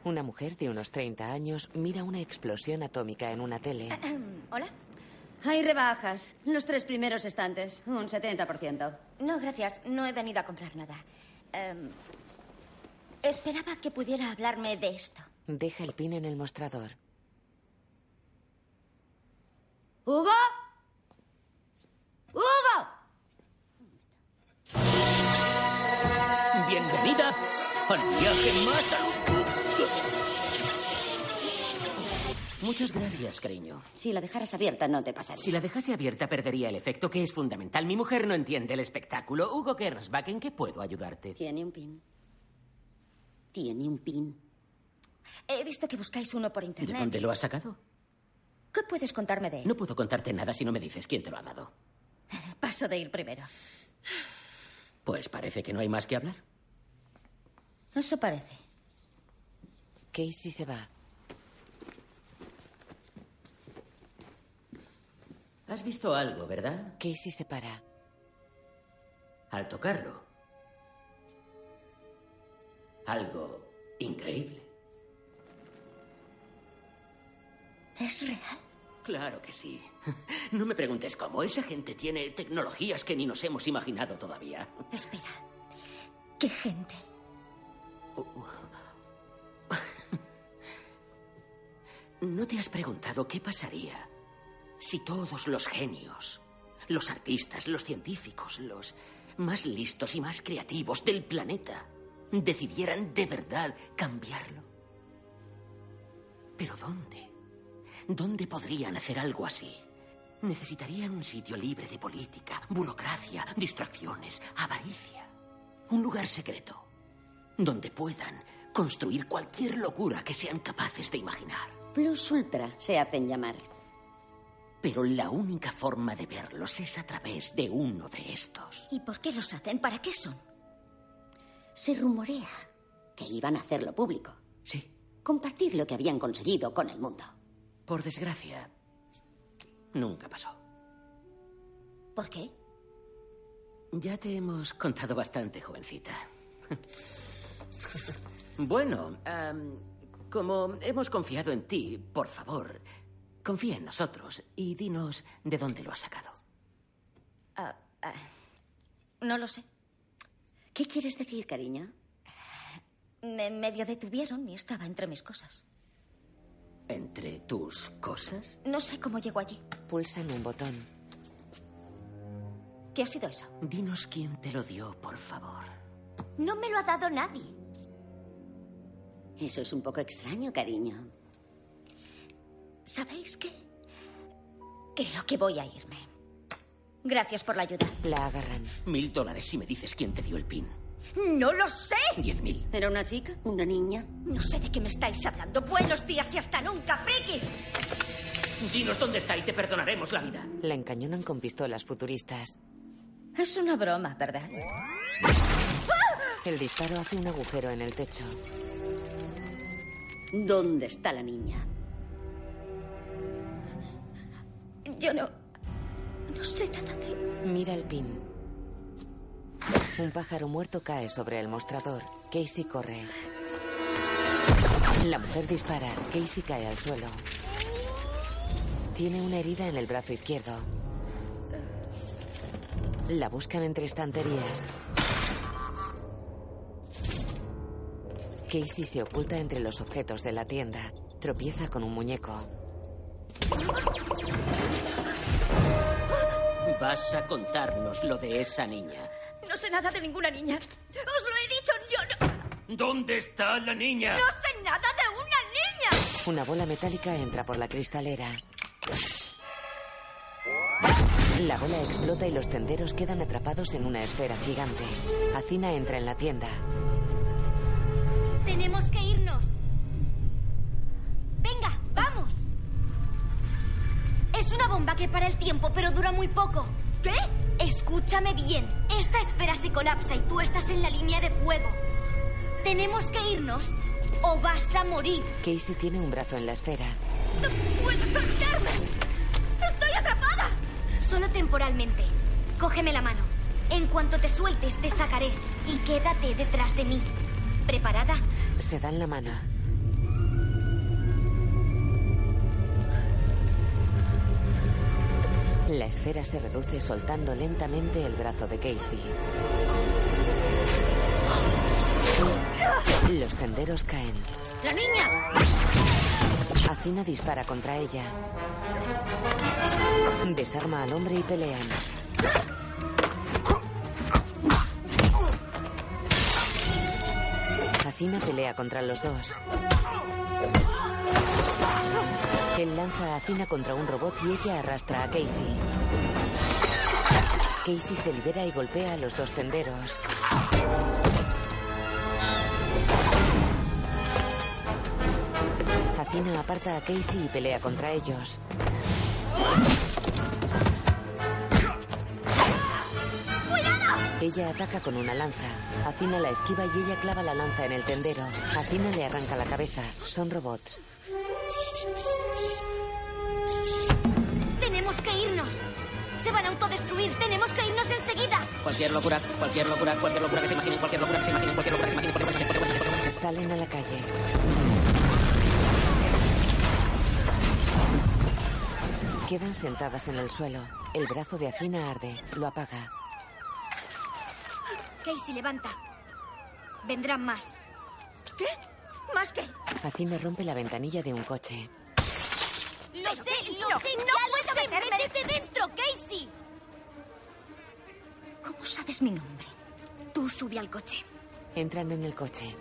Una mujer de unos 30 años mira una explosión atómica en una tele. Hola. Hay rebajas. Los tres primeros estantes. Un 70%. No, gracias. No he venido a comprar nada. Em, esperaba que pudiera hablarme de esto. Deja el pin en el mostrador. ¿Hugo? ¡Hugo! Bienvenida al viaje más Muchas gracias, cariño. Si la dejaras abierta, no te pasaría. Si la dejase abierta, perdería el efecto, que es fundamental. Mi mujer no entiende el espectáculo. Hugo Gernsback, ¿en qué puedo ayudarte? Tiene un pin. Tiene un pin. He visto que buscáis uno por internet. ¿De dónde lo has sacado? ¿Qué puedes contarme de él? No puedo contarte nada si no me dices quién te lo ha dado. Paso de ir primero. Pues parece que no hay más que hablar. Eso parece. Casey se va. Has visto algo, ¿verdad? Casey se para. Al tocarlo. Algo increíble. ¿Es real? Claro que sí. No me preguntes cómo. Esa gente tiene tecnologías que ni nos hemos imaginado todavía. Espera. ¿Qué gente? ¿No te has preguntado qué pasaría si todos los genios, los artistas, los científicos, los más listos y más creativos del planeta decidieran de verdad cambiarlo? ¿Pero dónde? ¿Dónde podrían hacer algo así? Necesitarían un sitio libre de política, burocracia, distracciones, avaricia. Un lugar secreto donde puedan construir cualquier locura que sean capaces de imaginar. Plus Ultra se hacen llamar. Pero la única forma de verlos es a través de uno de estos. ¿Y por qué los hacen? ¿Para qué son? Se rumorea que iban a hacerlo público. Sí. Compartir lo que habían conseguido con el mundo. Por desgracia, nunca pasó. ¿Por qué? Ya te hemos contado bastante, jovencita. bueno, como hemos confiado en ti, por favor, confía en nosotros y dinos de dónde lo has sacado. Ah, ah, no lo sé. ¿Qué quieres decir, cariño? Me medio detuvieron y estaba entre mis cosas. ¿Entre tus cosas? No sé cómo llegó allí. Pulsan un botón. ¿Qué ha sido eso? Dinos quién te lo dio, por favor. No me lo ha dado nadie. Eso es un poco extraño, cariño. ¿Sabéis qué? Creo que voy a irme. Gracias por la ayuda. La agarran. Mil dólares si me dices quién te dio el pin. ¡No lo sé! Diez mil. ¿Era una chica? ¿Una niña? No sé de qué me estáis hablando. Buenos días y hasta nunca, frikis. Dinos dónde está y te perdonaremos la vida. La encañonan con pistolas futuristas. Es una broma, ¿verdad? El disparo hace un agujero en el techo. ¿Dónde está la niña? Yo no. No sé nada de. Mira el pin. Un pájaro muerto cae sobre el mostrador. Casey corre. La mujer dispara. Casey cae al suelo. Tiene una herida en el brazo izquierdo. La buscan entre estanterías. Casey se oculta entre los objetos de la tienda. Tropieza con un muñeco. Vas a contarnos lo de esa niña. No sé nada de ninguna niña. Os lo he dicho, yo no. ¿Dónde está la niña? No sé nada de una niña. Una bola metálica entra por la cristalera. La bola explota y los tenderos quedan atrapados en una esfera gigante. Acina entra en la tienda. Tenemos que irnos. Venga. Es una bomba que para el tiempo, pero dura muy poco. ¿Qué? Escúchame bien. Esta esfera se colapsa y tú estás en la línea de fuego. Tenemos que irnos o vas a morir. Casey tiene un brazo en la esfera. ¡No puedo soltarme! ¡Estoy atrapada! Solo temporalmente. Cógeme la mano. En cuanto te sueltes, te sacaré. Y quédate detrás de mí. ¿Preparada? Se dan la mano. La esfera se reduce soltando lentamente el brazo de Casey. Los tenderos caen. ¡La niña! Acina dispara contra ella. Desarma al hombre y pelean. Acina pelea contra los dos. Él lanza a Acina contra un robot y ella arrastra a Casey. Casey se libera y golpea a los dos tenderos. Acina aparta a Casey y pelea contra ellos. Ella ataca con una lanza. Acina la esquiva y ella clava la lanza en el tendero. Acina le arranca la cabeza. Son robots. Tenemos que irnos. Se van a autodestruir. Tenemos que irnos enseguida. Cualquier locura, cualquier locura, cualquier locura que se imaginen, cualquier locura que se imaginen, cualquier locura que se imaginen, cualquier locura que se imaginen. Salen a la calle. Quedan sentadas en el suelo. El brazo de Acina arde. Lo apaga. Casey, levanta. Vendrán más. ¿Qué? ¿Más qué? Acina rompe la ventanilla de un coche. Lo sé, lo no, sé. no ya puedo meterme. Métete dentro, Casey. ¿Cómo sabes mi nombre? Tú sube al coche. Entran en el coche.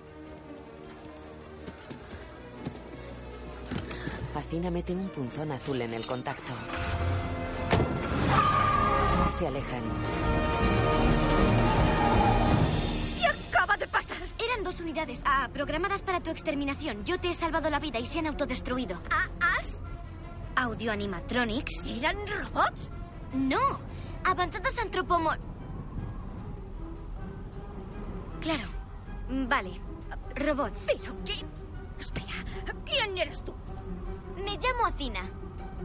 Acina mete un punzón azul en el contacto. Se alejan. Eran dos unidades ah, programadas para tu exterminación. Yo te he salvado la vida y se han autodestruido. ¿Ah, ¿Has? audio animatronics. ¿Eran robots? No, avanzados antropomor... Claro, vale, robots. ¿Pero qué? Espera, ¿quién eres tú? Me llamo Acina.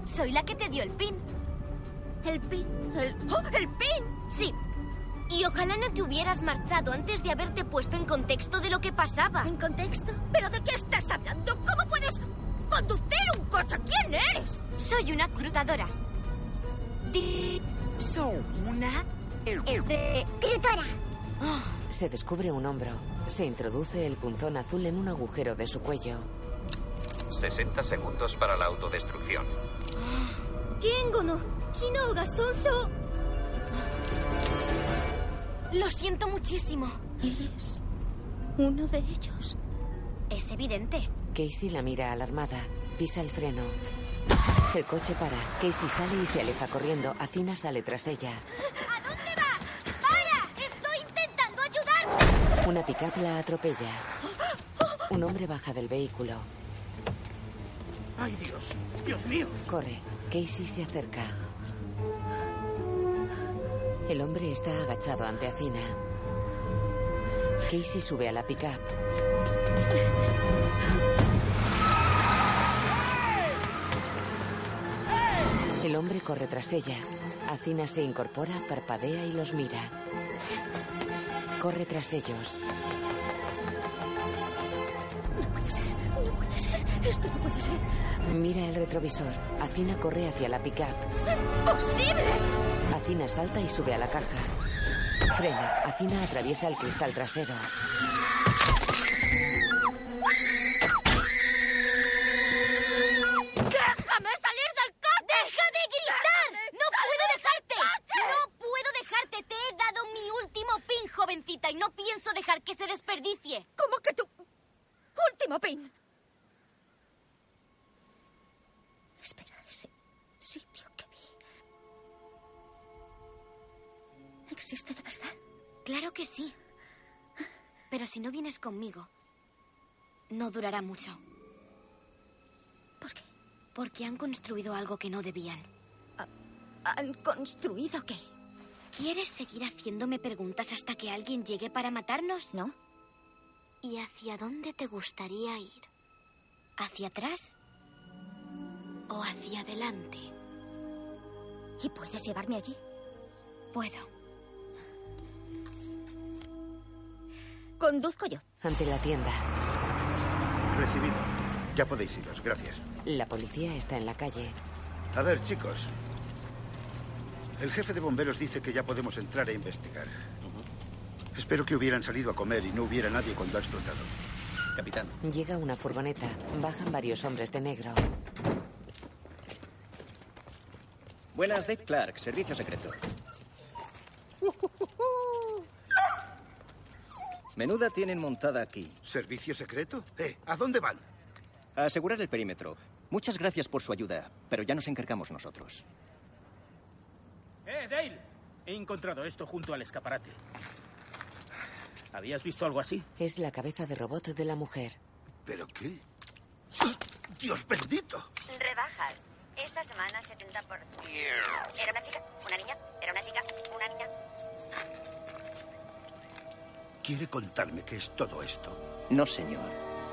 Soy la que te dio el pin. ¿El pin? ¿El, ¡Oh, el pin? Sí. Y ojalá no te hubieras marchado antes de haberte puesto en contexto de lo que pasaba. ¿En contexto? ¿Pero de qué estás hablando? ¿Cómo puedes conducir un coche? ¿Quién eres? Soy una crutadora. Di... Soy una... Crutora. Oh. Se descubre un hombro. Se introduce el punzón azul en un agujero de su cuello. 60 segundos para la autodestrucción. Oh. Gengo no, lo siento muchísimo. ¿Eres uno de ellos? Es evidente. Casey la mira alarmada. Pisa el freno. El coche para. Casey sale y se aleja corriendo. Acina sale tras ella. ¿A dónde va? ¡Para! ¡Estoy intentando ayudarte! Una pickup la atropella. Un hombre baja del vehículo. ¡Ay, Dios! ¡Dios mío! Corre. Casey se acerca. El hombre está agachado ante Acina. Casey sube a la pickup. El hombre corre tras ella. Acina se incorpora, parpadea y los mira. Corre tras ellos. No puede ser. Esto no puede ser. Mira el retrovisor. Acina corre hacia la pickup. ¡Imposible! Acina salta y sube a la caja. Frena. Acina atraviesa el cristal trasero. Conmigo, no durará mucho. ¿Por qué? Porque han construido algo que no debían. ¿Han construido qué? ¿Quieres seguir haciéndome preguntas hasta que alguien llegue para matarnos? No. ¿Y hacia dónde te gustaría ir? ¿Hacia atrás? ¿O hacia adelante? ¿Y puedes llevarme allí? Puedo. Conduzco yo. Ante la tienda. Recibido. Ya podéis iros, gracias. La policía está en la calle. A ver, chicos. El jefe de bomberos dice que ya podemos entrar e investigar. Espero que hubieran salido a comer y no hubiera nadie cuando ha explotado. Capitán. Llega una furgoneta. Bajan varios hombres de negro. Buenas, Dave Clark, servicio secreto. Menuda tienen montada aquí. ¿Servicio secreto? Eh, ¿a dónde van? A asegurar el perímetro. Muchas gracias por su ayuda, pero ya nos encargamos nosotros. ¡Eh, Dale! He encontrado esto junto al escaparate. ¿Habías visto algo así? Es la cabeza de robot de la mujer. ¿Pero qué? ¡Dios bendito! Rebajas. Esta semana 70 por... ¿Era una chica? ¿Una niña? ¿Era una chica? ¿Una niña? ¿Quiere contarme qué es todo esto? No, señor.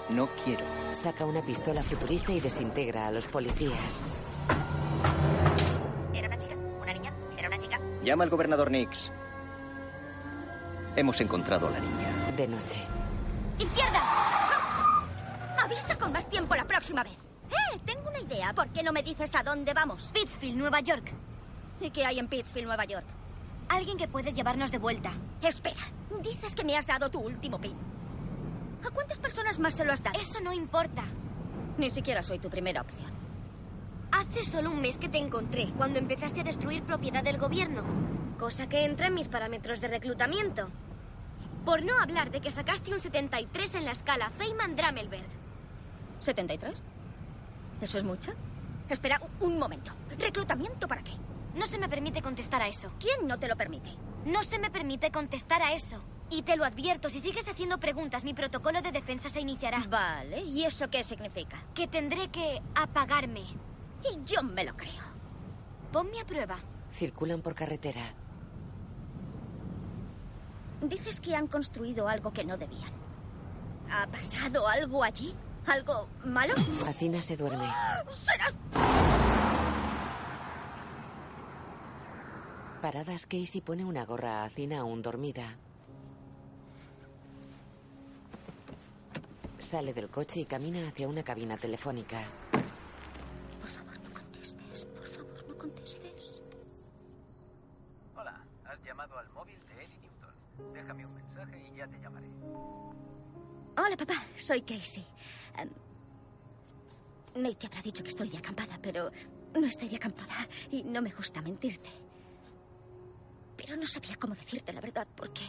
No quiero. Saca una pistola futurista y desintegra a los policías. ¿Era una chica? ¿Una niña? ¿Era una chica? Llama al gobernador Nix. Hemos encontrado a la niña. De noche. ¡Izquierda! Avisa con más tiempo la próxima vez. ¡Eh! Tengo una idea. ¿Por qué no me dices a dónde vamos? Pittsfield, Nueva York. ¿Y qué hay en Pittsfield, Nueva York? Alguien que puede llevarnos de vuelta. Espera. Dices que me has dado tu último pin. ¿A cuántas personas más se lo has dado? Eso no importa. Ni siquiera soy tu primera opción. Hace solo un mes que te encontré, cuando empezaste a destruir propiedad del gobierno. Cosa que entra en mis parámetros de reclutamiento. Por no hablar de que sacaste un 73 en la escala Feynman-Dramelberg. ¿73? ¿Eso es mucho? Espera un momento. ¿Reclutamiento para qué? No se me permite contestar a eso. ¿Quién no te lo permite? No se me permite contestar a eso. Y te lo advierto, si sigues haciendo preguntas, mi protocolo de defensa se iniciará. Vale, ¿y eso qué significa? Que tendré que apagarme. Y yo me lo creo. Ponme a prueba. Circulan por carretera. Dices que han construido algo que no debían. ¿Ha pasado algo allí? ¿Algo malo? Acina se duerme. ¡Serás... Paradas, Casey pone una gorra a Acina aún dormida. Sale del coche y camina hacia una cabina telefónica. Por favor, no contestes. Por favor, no contestes. Hola, has llamado al móvil de Eddie Newton. Déjame un mensaje y ya te llamaré. Hola, papá. Soy Casey. Em, Nate te habrá dicho que estoy de acampada, pero no estoy de acampada y no me gusta mentirte. Pero no sabía cómo decirte la verdad porque...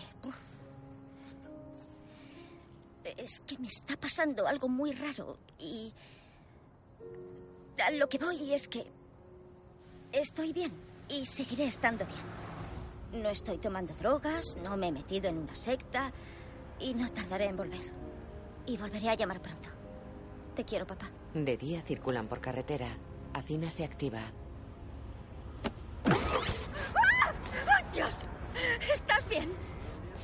es que me está pasando algo muy raro y... A lo que voy es que... Estoy bien y seguiré estando bien. No estoy tomando drogas, no me he metido en una secta y no tardaré en volver. Y volveré a llamar pronto. Te quiero, papá. De día circulan por carretera. Acina se activa.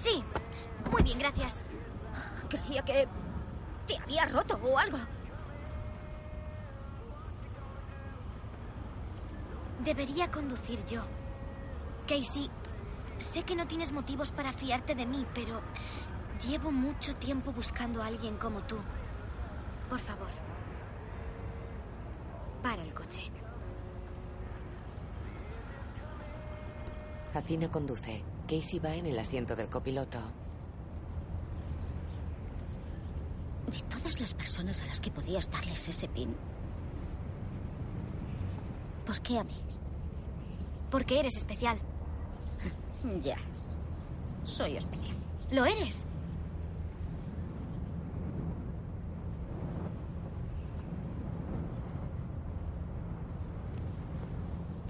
Sí, muy bien, gracias. Creía que te había roto o algo. Debería conducir yo. Casey, sé que no tienes motivos para fiarte de mí, pero llevo mucho tiempo buscando a alguien como tú. Por favor, para el coche. Acina conduce. Casey va en el asiento del copiloto. De todas las personas a las que podías darles ese pin, ¿por qué a mí? Porque eres especial. Ya. Soy especial. ¿Lo eres?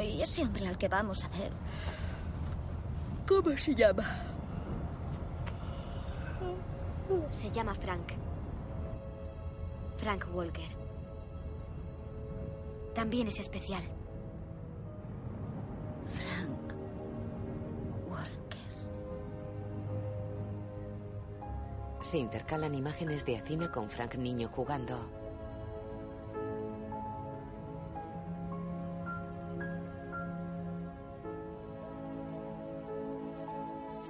Y ese hombre al que vamos a ver. ¿Cómo se llama? Se llama Frank. Frank Walker. También es especial. Frank Walker. Se intercalan imágenes de Acina con Frank niño jugando.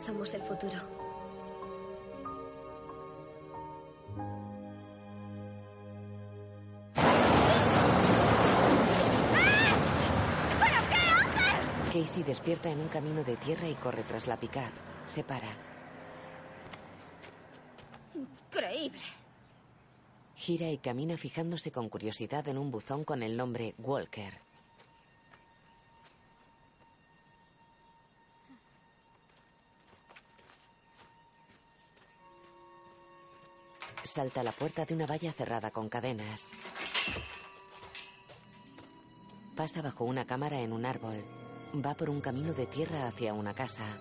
Somos el futuro. Casey despierta en un camino de tierra y corre tras la pickup. Se para. Increíble. Gira y camina fijándose con curiosidad en un buzón con el nombre Walker. Salta la puerta de una valla cerrada con cadenas. Pasa bajo una cámara en un árbol. Va por un camino de tierra hacia una casa.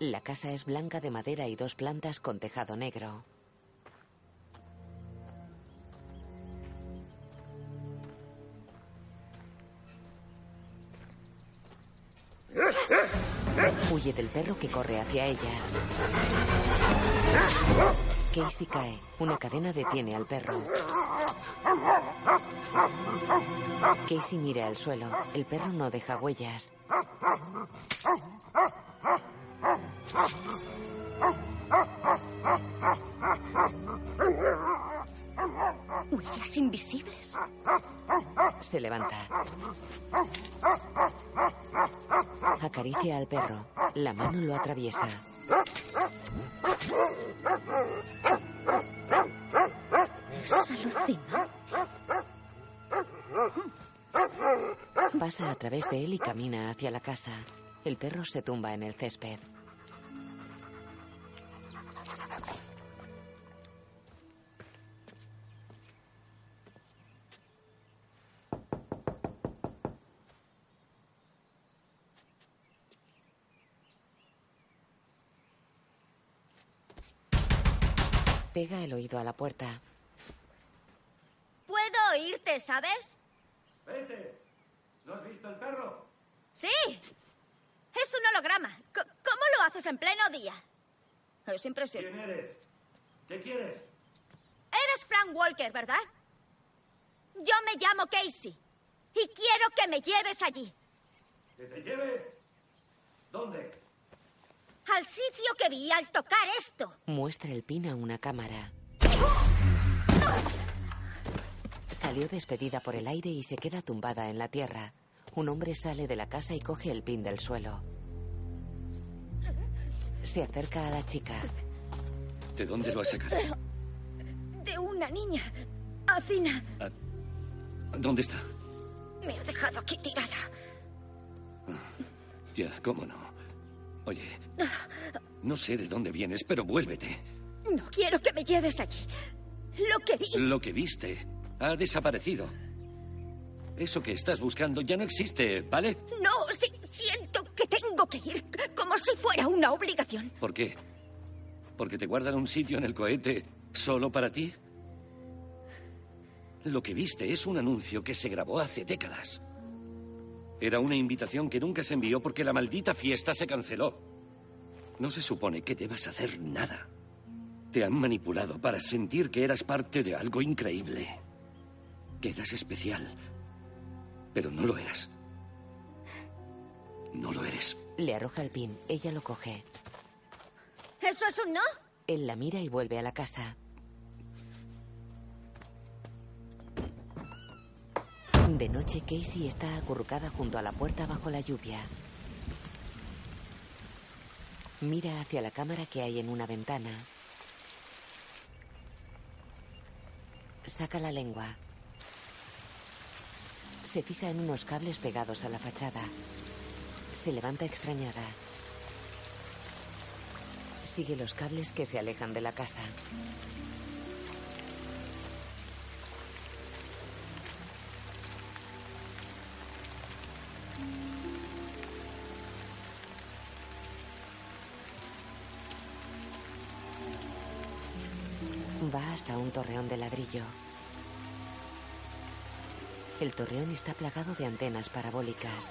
La casa es blanca de madera y dos plantas con tejado negro. Huye del perro que corre hacia ella. Casey cae. Una cadena detiene al perro. Casey mira al suelo. El perro no deja huellas. Huellas invisibles. Se levanta. Acaricia al perro. La mano lo atraviesa. Es alucinante. Pasa a través de él y camina hacia la casa. El perro se tumba en el césped. Pega el oído a la puerta. Puedo oírte, ¿sabes? Vete. ¿No has visto el perro? Sí. Es un holograma. C- ¿Cómo lo haces en pleno día? Es impresionante. ¿Quién eres? ¿Qué quieres? Eres Frank Walker, ¿verdad? Yo me llamo Casey. Y quiero que me lleves allí. ¿Que te lleve? ¿Dónde? Al sitio que vi al tocar esto. Muestra el pin a una cámara. Salió despedida por el aire y se queda tumbada en la tierra. Un hombre sale de la casa y coge el pin del suelo. Se acerca a la chica. ¿De dónde lo has sacado? De una niña. Acina. ¿Dónde está? Me ha dejado aquí tirada. Ya, cómo no. Oye, no sé de dónde vienes, pero vuélvete. No quiero que me lleves allí. Lo que vi. Lo que viste ha desaparecido. Eso que estás buscando ya no existe, ¿vale? No, siento que tengo que ir como si fuera una obligación. ¿Por qué? ¿Porque te guardan un sitio en el cohete solo para ti? Lo que viste es un anuncio que se grabó hace décadas. Era una invitación que nunca se envió porque la maldita fiesta se canceló. No se supone que debas hacer nada. Te han manipulado para sentir que eras parte de algo increíble. Que eras especial. Pero no lo eras. No lo eres. Le arroja el pin. Ella lo coge. ¿Eso es un no? Él la mira y vuelve a la casa. De noche, Casey está acurrucada junto a la puerta bajo la lluvia. Mira hacia la cámara que hay en una ventana. Saca la lengua. Se fija en unos cables pegados a la fachada. Se levanta extrañada. Sigue los cables que se alejan de la casa. Hasta un torreón de ladrillo. El torreón está plagado de antenas parabólicas.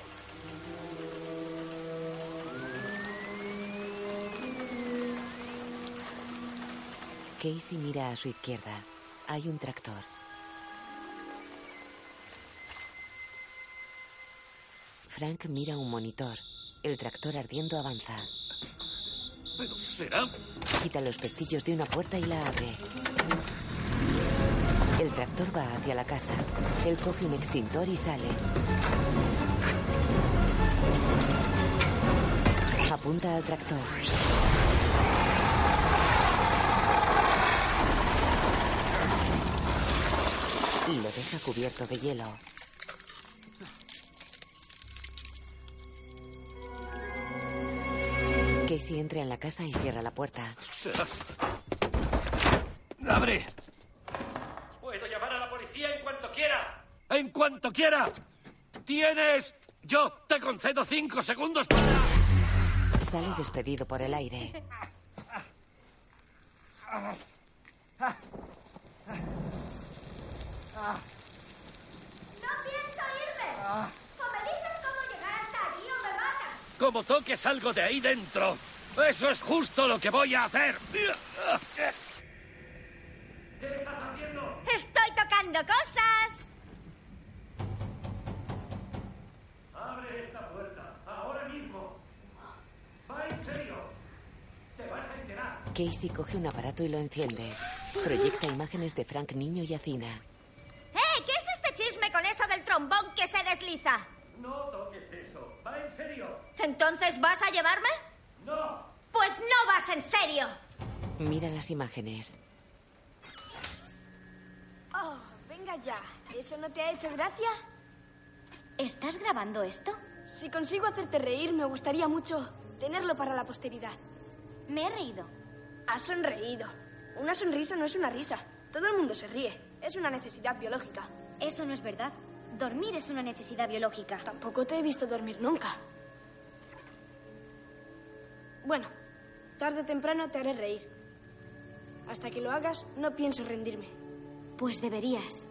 Casey mira a su izquierda. Hay un tractor. Frank mira un monitor. El tractor ardiendo avanza. Pero será. Quita los pestillos de una puerta y la abre. El tractor va hacia la casa. Él coge un extintor y sale. Apunta al tractor. Y lo deja cubierto de hielo. Casey entra en la casa y cierra la puerta. ¡Abre! Puedo llamar a la policía en cuanto quiera. ¡En cuanto quiera! ¡Tienes! Yo te concedo cinco segundos para... Sale despedido por el aire. ¡No pienso irme! O me dices cómo llegar hasta allí o me matas. Como toques algo de ahí dentro. Eso es justo lo que voy a hacer. ¡Estoy tocando cosas! Abre esta puerta, ahora mismo. Va en serio. Te vas a enterar. Casey coge un aparato y lo enciende. Proyecta imágenes de Frank niño y Acina. ¡Eh! ¿Qué es este chisme con eso del trombón que se desliza? No toques eso. Va en serio. ¿Entonces vas a llevarme? No. Pues no vas en serio. Mira las imágenes. Oh, venga ya. ¿Eso no te ha hecho gracia? ¿Estás grabando esto? Si consigo hacerte reír, me gustaría mucho tenerlo para la posteridad. Me he reído. Has sonreído. Una sonrisa no es una risa. Todo el mundo se ríe. Es una necesidad biológica. Eso no es verdad. Dormir es una necesidad biológica. Tampoco te he visto dormir nunca. Bueno, tarde o temprano te haré reír. Hasta que lo hagas, no pienso rendirme. Pues deberías.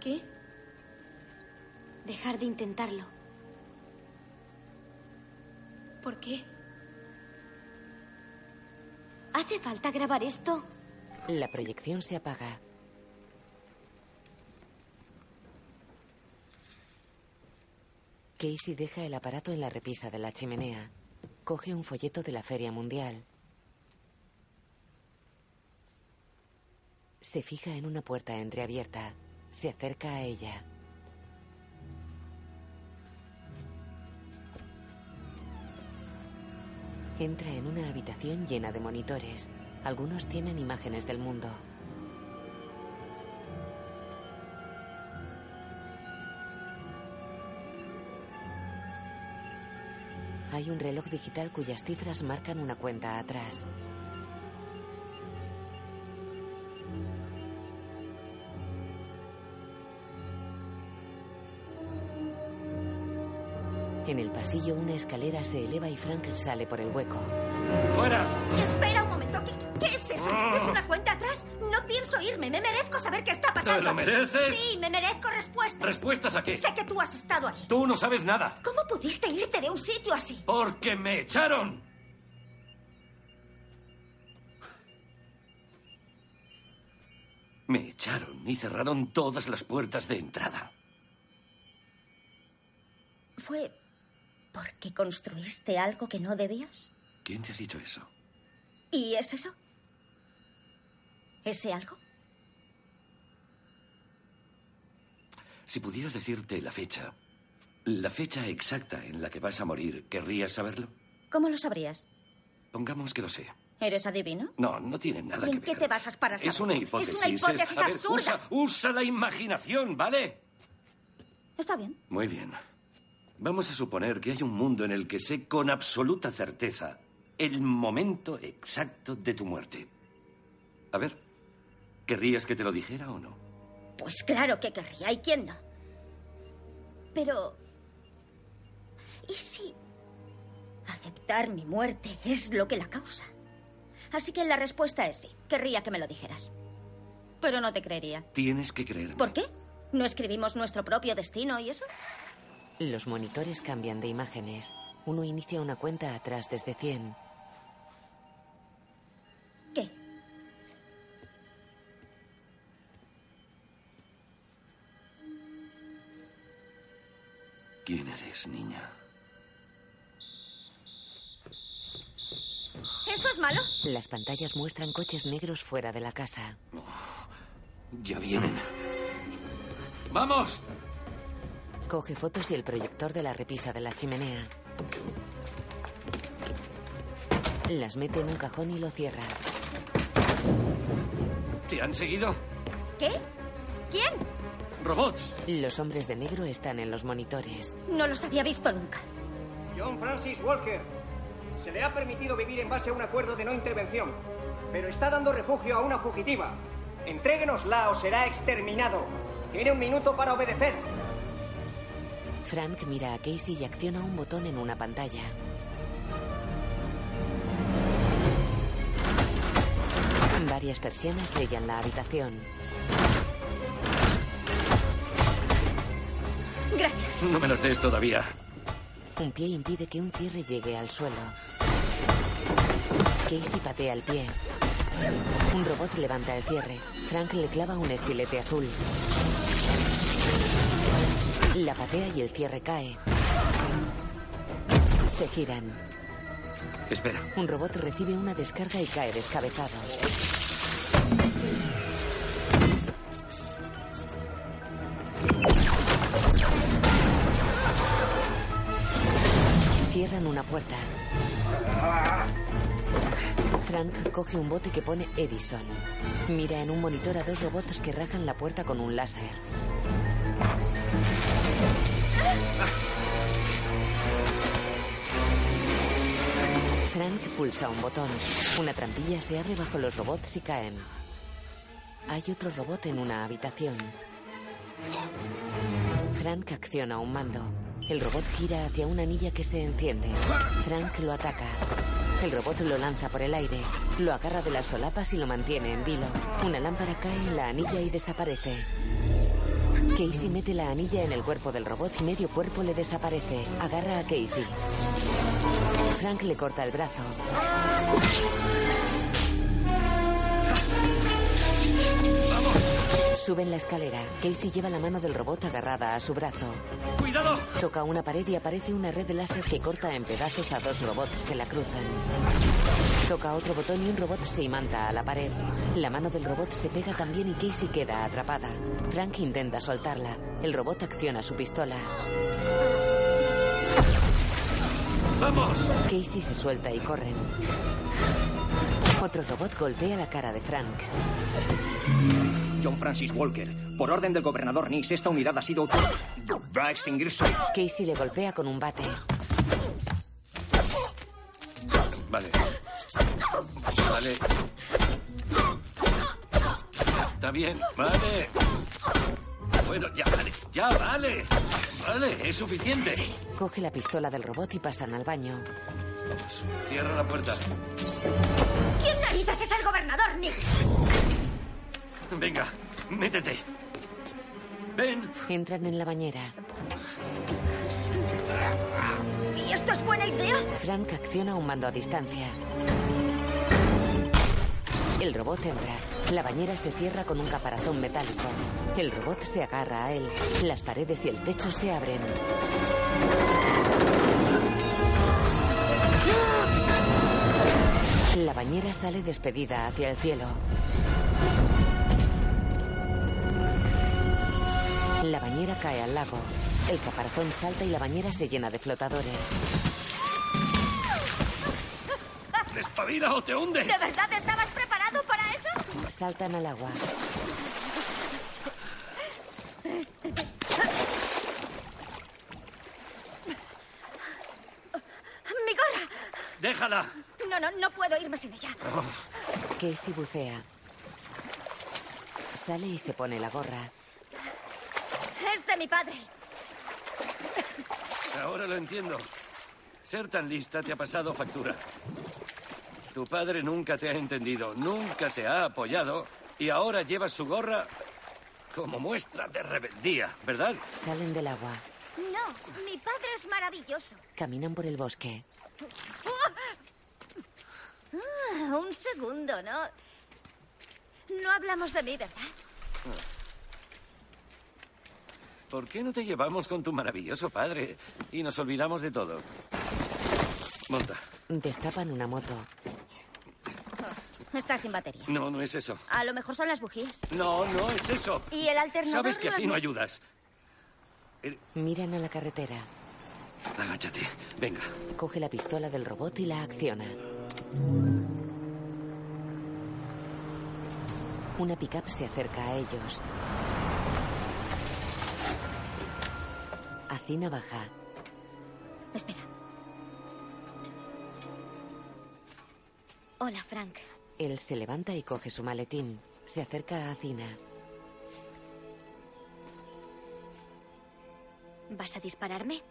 ¿Qué? Dejar de intentarlo. ¿Por qué? ¿Hace falta grabar esto? La proyección se apaga. Casey deja el aparato en la repisa de la chimenea. Coge un folleto de la Feria Mundial. Se fija en una puerta entreabierta. Se acerca a ella. Entra en una habitación llena de monitores. Algunos tienen imágenes del mundo. Hay un reloj digital cuyas cifras marcan una cuenta atrás. En el pasillo una escalera se eleva y Frank sale por el hueco. ¡Fuera! Espera un momento. ¿Qué, qué es eso? Ah. ¿Es una cuenta atrás? No pienso irme. Me merezco saber qué está pasando. ¿Te lo mereces? Sí, me merezco respuestas. ¿Respuestas a qué? Sé que tú has estado ahí. Tú no sabes nada. ¿Cómo pudiste irte de un sitio así? Porque me echaron. Me echaron y cerraron todas las puertas de entrada. ¿Fue porque construiste algo que no debías? ¿Quién te ha dicho eso? ¿Y es eso? ¿Ese algo? Si pudieras decirte la fecha, la fecha exacta en la que vas a morir, ¿querrías saberlo? ¿Cómo lo sabrías? Pongamos que lo sé. ¿Eres adivino? No, no tiene nada ¿Y que en qué ver. te basas para saberlo? Es una hipótesis. Es una hipótesis a ver, absurda. usa, usa la imaginación, ¿vale? Está bien. Muy bien. Vamos a suponer que hay un mundo en el que sé con absoluta certeza el momento exacto de tu muerte. A ver, ¿querrías que te lo dijera o no? Pues claro que querría. ¿Y quién no? Pero... ¿Y si aceptar mi muerte es lo que la causa? Así que la respuesta es sí. Querría que me lo dijeras. Pero no te creería. Tienes que creerme. ¿Por qué? ¿No escribimos nuestro propio destino y eso? Los monitores cambian de imágenes. Uno inicia una cuenta atrás desde 100. ¿Quién eres, niña? ¿Eso es malo? Las pantallas muestran coches negros fuera de la casa. Ya vienen. ¡Vamos! Coge fotos y el proyector de la repisa de la chimenea. Las mete en un cajón y lo cierra. ¿Te han seguido? ¿Qué? ¿Quién? ¡Robots! Los hombres de negro están en los monitores. No los había visto nunca. John Francis Walker. Se le ha permitido vivir en base a un acuerdo de no intervención, pero está dando refugio a una fugitiva. Entréguenosla o será exterminado. Tiene un minuto para obedecer. Frank mira a Casey y acciona un botón en una pantalla. Varias persianas sellan la habitación. No me las des todavía. Un pie impide que un cierre llegue al suelo. Casey patea el pie. Un robot levanta el cierre. Frank le clava un estilete azul. La patea y el cierre cae. Se giran. Espera. Un robot recibe una descarga y cae descabezado. Cierran una puerta. Frank coge un bote que pone Edison. Mira en un monitor a dos robots que rajan la puerta con un láser. Frank pulsa un botón. Una trampilla se abre bajo los robots y caen. Hay otro robot en una habitación. Frank acciona un mando. El robot gira hacia una anilla que se enciende. Frank lo ataca. El robot lo lanza por el aire, lo agarra de las solapas y lo mantiene en vilo. Una lámpara cae en la anilla y desaparece. Casey mete la anilla en el cuerpo del robot y medio cuerpo le desaparece. Agarra a Casey. Frank le corta el brazo. Suben la escalera. Casey lleva la mano del robot agarrada a su brazo. ¡Cuidado! Toca una pared y aparece una red de láser que corta en pedazos a dos robots que la cruzan. Toca otro botón y un robot se imanta a la pared. La mano del robot se pega también y Casey queda atrapada. Frank intenta soltarla. El robot acciona su pistola. ¡Vamos! Casey se suelta y corren. Otro robot golpea la cara de Frank. John Francis Walker, por orden del gobernador Nix, esta unidad ha sido... Va a extinguirse. Casey le golpea con un bate. Vale. Vale. Está bien, vale. Bueno, ya vale, ya vale. Vale, es suficiente. Coge la pistola del robot y pasan al baño. Cierra la puerta. ¿Quién narices es el gobernador, Nix? Venga, métete. Ven. Entran en la bañera. ¿Y esto es buena idea? Frank acciona un mando a distancia. El robot entra. La bañera se cierra con un caparazón metálico. El robot se agarra a él. Las paredes y el techo se abren. La bañera sale despedida hacia el cielo. Bañera cae al lago. El caparazón salta y la bañera se llena de flotadores. ¡Despabila o te hundes! ¿De verdad estabas preparado para eso? Saltan al agua. ¡Mi gorra! ¡Déjala! No, no, no puedo irme sin ella. Casey bucea. Sale y se pone la gorra. Mi padre. Ahora lo entiendo. Ser tan lista te ha pasado factura. Tu padre nunca te ha entendido, nunca te ha apoyado y ahora llevas su gorra como muestra de rebeldía, ¿verdad? Salen del agua. No, mi padre es maravilloso. Caminan por el bosque. Ah, un segundo, ¿no? No hablamos de mí, ¿verdad? ¿Por qué no te llevamos con tu maravilloso padre y nos olvidamos de todo? Monta. Destapan una moto. Está sin batería. No, no es eso. A lo mejor son las bujías. No, no es eso. ¿Y el alternador? Sabes que así es- no ayudas. Miran a la carretera. Agáchate. Venga. Coge la pistola del robot y la acciona. Una pickup se acerca a ellos. Acina baja. Espera. Hola, Frank. Él se levanta y coge su maletín. Se acerca a Acina. ¿Vas a dispararme?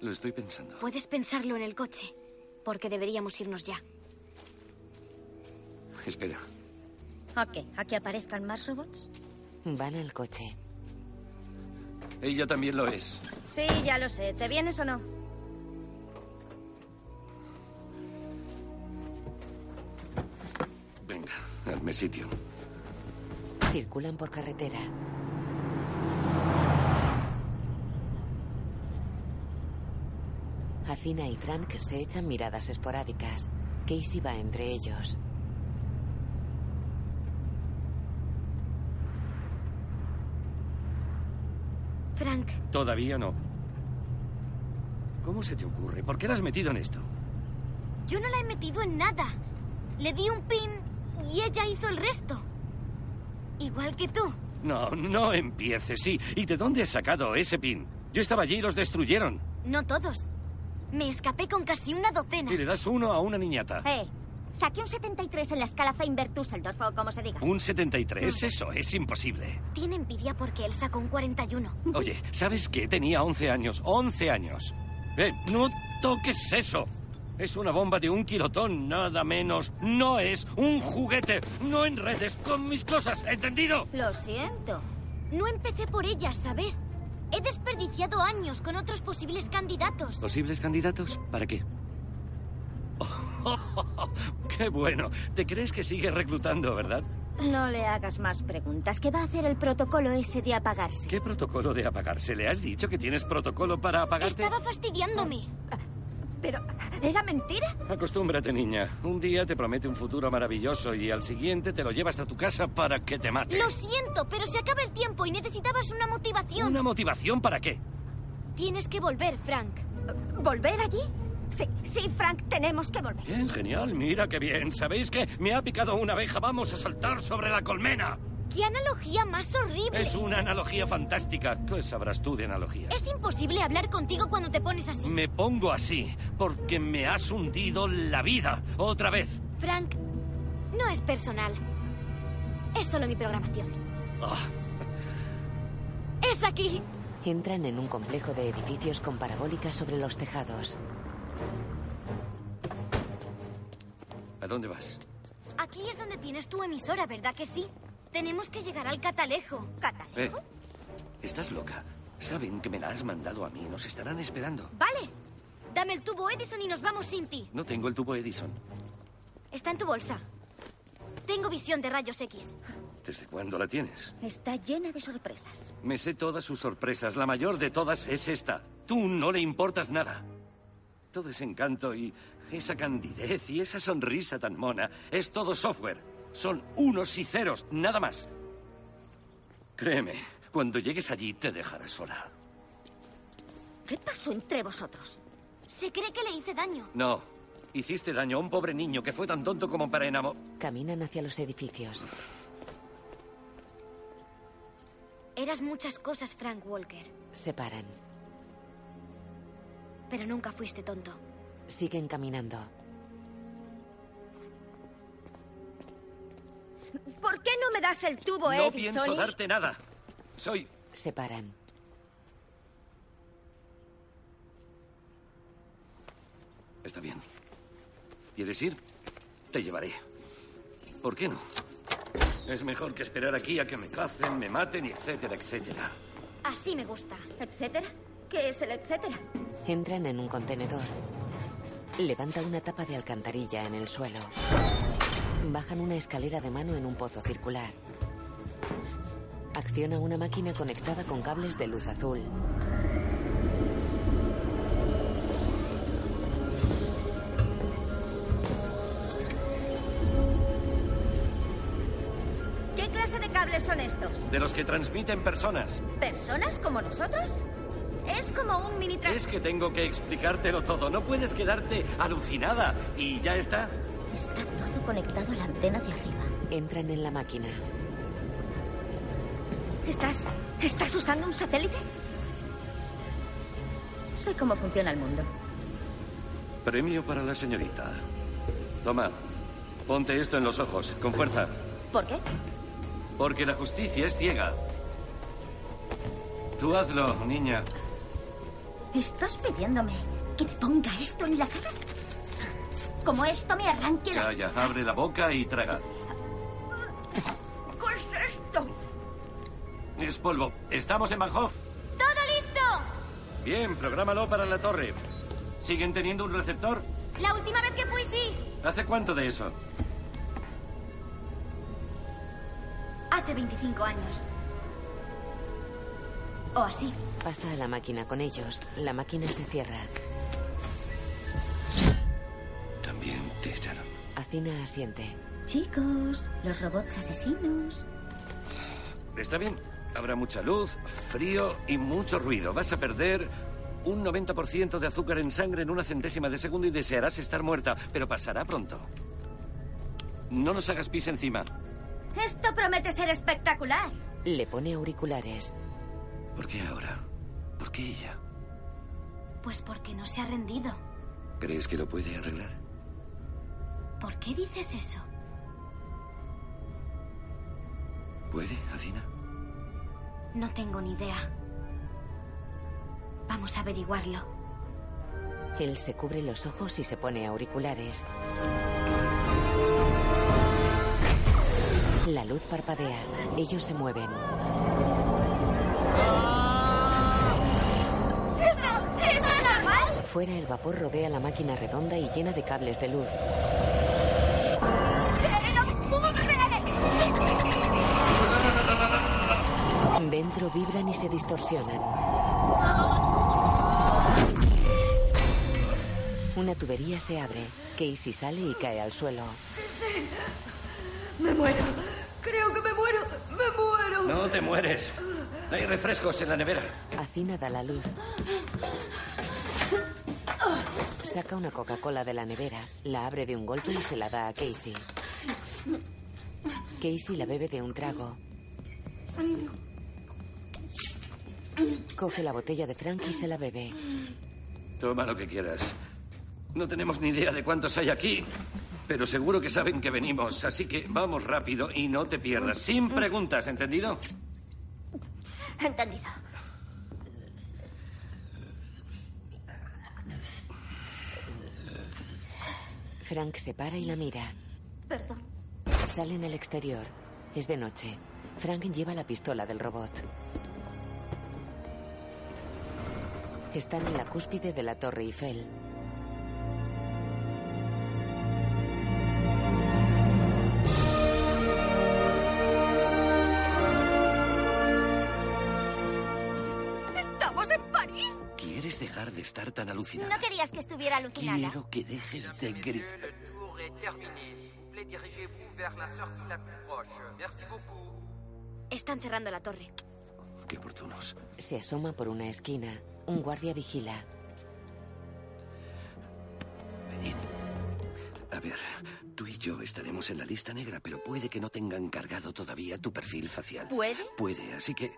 Lo estoy pensando. Puedes pensarlo en el coche, porque deberíamos irnos ya. Espera. ¿A qué? ¿A que aparezcan más robots? Van al coche. Ella también lo es. Sí, ya lo sé. ¿Te vienes o no? Venga, hazme sitio. Circulan por carretera. Acina y Frank se echan miradas esporádicas. Casey va entre ellos. Frank, Todavía no. ¿Cómo se te ocurre? ¿Por qué la has metido en esto? yo no la he metido en nada. Le di un pin y ella hizo el resto. Igual que tú. No, no empieces, sí. ¿Y de dónde has sacado ese pin? Yo estaba allí y los destruyeron. No todos. Me escapé con casi una docena. Y le das uno a una niñata. Eh, saqué un 73 en la escala Feinberg-Düsseldorf o como se diga. Un 73, eso es imposible. Tiene envidia porque él sacó un 41. Oye, ¿sabes qué? Tenía 11 años. 11 años. Eh, no toques eso. Es una bomba de un kilotón, nada menos. No es un juguete. No enredes con mis cosas, ¿entendido? Lo siento. No empecé por ella, ¿sabes? He desperdiciado años con otros posibles candidatos. ¿Posibles candidatos? ¿Para qué? ¡Qué bueno! ¿Te crees que sigue reclutando, verdad? No le hagas más preguntas. ¿Qué va a hacer el protocolo ese de apagarse? ¿Qué protocolo de apagarse? ¿Le has dicho que tienes protocolo para apagarte? Estaba fastidiándome. Pero, ¿era mentira? Acostúmbrate, niña. Un día te promete un futuro maravilloso y al siguiente te lo llevas a tu casa para que te mate. Lo siento, pero se acaba el tiempo y necesitabas una motivación. ¿Una motivación para qué? Tienes que volver, Frank. ¿Volver allí? Sí, sí, Frank, tenemos que volver. Bien, genial. Mira qué bien. ¿Sabéis qué? Me ha picado una abeja. Vamos a saltar sobre la colmena. ¡Qué analogía más horrible! Es una analogía fantástica. ¿Qué sabrás tú de analogías? Es imposible hablar contigo cuando te pones así. Me pongo así porque me has hundido la vida. Otra vez. Frank, no es personal. Es solo mi programación. Ah, ¡Es aquí! Entran en un complejo de edificios con parabólicas sobre los tejados. ¿A dónde vas? Aquí es donde tienes tu emisora, ¿verdad que sí? Tenemos que llegar al catalejo. Eh, ¿Catalejo? estás loca. Saben que me la has mandado a mí. Nos estarán esperando. Vale. Dame el tubo Edison y nos vamos sin ti. No tengo el tubo Edison. Está en tu bolsa. Tengo visión de rayos X. ¿Desde cuándo la tienes? Está llena de sorpresas. Me sé todas sus sorpresas. La mayor de todas es esta. Tú no le importas nada. Todo ese encanto y esa candidez y esa sonrisa tan mona es todo software. Son unos y ceros, nada más. Créeme, cuando llegues allí te dejarás sola. ¿Qué pasó entre vosotros? Se cree que le hice daño. No, hiciste daño a un pobre niño que fue tan tonto como para enamor... Caminan hacia los edificios. Eras muchas cosas, Frank Walker. Se paran. Pero nunca fuiste tonto. Siguen caminando. ¿Por qué no me das el tubo, No Edison? pienso darte nada. Soy... Se paran. Está bien. ¿Quieres ir? Te llevaré. ¿Por qué no? Es mejor que esperar aquí a que me cacen, me maten y etcétera, etcétera. Así me gusta. ¿Etcétera? ¿Qué es el etcétera? Entran en un contenedor. Levanta una tapa de alcantarilla en el suelo. Bajan una escalera de mano en un pozo circular. Acciona una máquina conectada con cables de luz azul. ¿Qué clase de cables son estos? De los que transmiten personas. ¿Personas como nosotros? Es como un mini Es que tengo que explicártelo todo. No puedes quedarte alucinada. Y ya está. Está todo conectado a la antena de arriba. Entran en la máquina. ¿Estás. ¿Estás usando un satélite? Sé cómo funciona el mundo. Premio para la señorita. Toma. Ponte esto en los ojos, con fuerza. ¿Por qué? Porque la justicia es ciega. Tú hazlo, niña. ¿Estás pidiéndome que me ponga esto en la cara? Como esto me arranque la... Calla, abre la boca y traga. ¿Qué es esto? Es polvo. Estamos en Bancroft. ¡Todo listo! Bien, prográmalo para la torre. ¿Siguen teniendo un receptor? La última vez que fui, sí. ¿Hace cuánto de eso? Hace 25 años. O así. Pasa a la máquina con ellos. La máquina se cierra. También te echaron. Acina asiente. Chicos, los robots asesinos. Está bien. Habrá mucha luz, frío y mucho ruido. Vas a perder un 90% de azúcar en sangre en una centésima de segundo y desearás estar muerta, pero pasará pronto. No nos hagas pis encima. Esto promete ser espectacular. Le pone auriculares. ¿Por qué ahora? ¿Por qué ella? Pues porque no se ha rendido. ¿Crees que lo puede arreglar? ¿Por qué dices eso? ¿Puede, Acina? No tengo ni idea. Vamos a averiguarlo. Él se cubre los ojos y se pone auriculares. La luz parpadea. Ellos se mueven. ¿Esto, ¿Esto es normal? Fuera el vapor rodea la máquina redonda y llena de cables de luz. Dentro vibran y se distorsionan. Una tubería se abre. Casey sale y cae al suelo. Sí. Me muero. Creo que me muero. Me muero. No te mueres. Hay refrescos en la nevera. Hacina da la luz. Saca una Coca-Cola de la nevera, la abre de un golpe y se la da a Casey. Casey la bebe de un trago. Coge la botella de Frank y se la bebe. Toma lo que quieras. No tenemos ni idea de cuántos hay aquí, pero seguro que saben que venimos, así que vamos rápido y no te pierdas. Sin preguntas, ¿entendido? Entendido. Frank se para y la mira. Perdón. Salen al exterior. Es de noche. Frank lleva la pistola del robot. Están en la cúspide de la Torre Eiffel. Estar tan alucinada? No querías que estuviera alucinada. Quiero que dejes de gritar. Están cerrando la torre. Qué oportunos. Se asoma por una esquina. Un guardia vigila. Venid. A ver, tú y yo estaremos en la lista negra, pero puede que no tengan cargado todavía tu perfil facial. ¿Puede? Puede, así que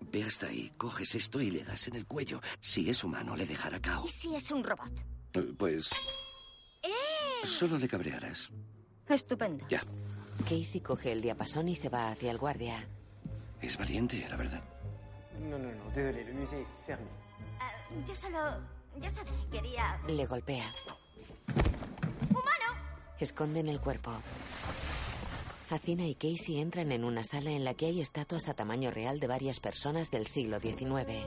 ve hasta ahí, coges esto y le das en el cuello. Si es humano, le dejará cao. ¿Y si es un robot? Eh, Pues ¡Eh! solo le cabrearás. Estupendo. Ya. Casey coge el diapasón y se va hacia el guardia. Es valiente, la verdad. Non, non, non, désolé, le musée est fermé. Ah, yo solo... Ya sabes, quería... Le golpea. Esconden el cuerpo. Hacina y Casey entran en una sala en la que hay estatuas a tamaño real de varias personas del siglo XIX.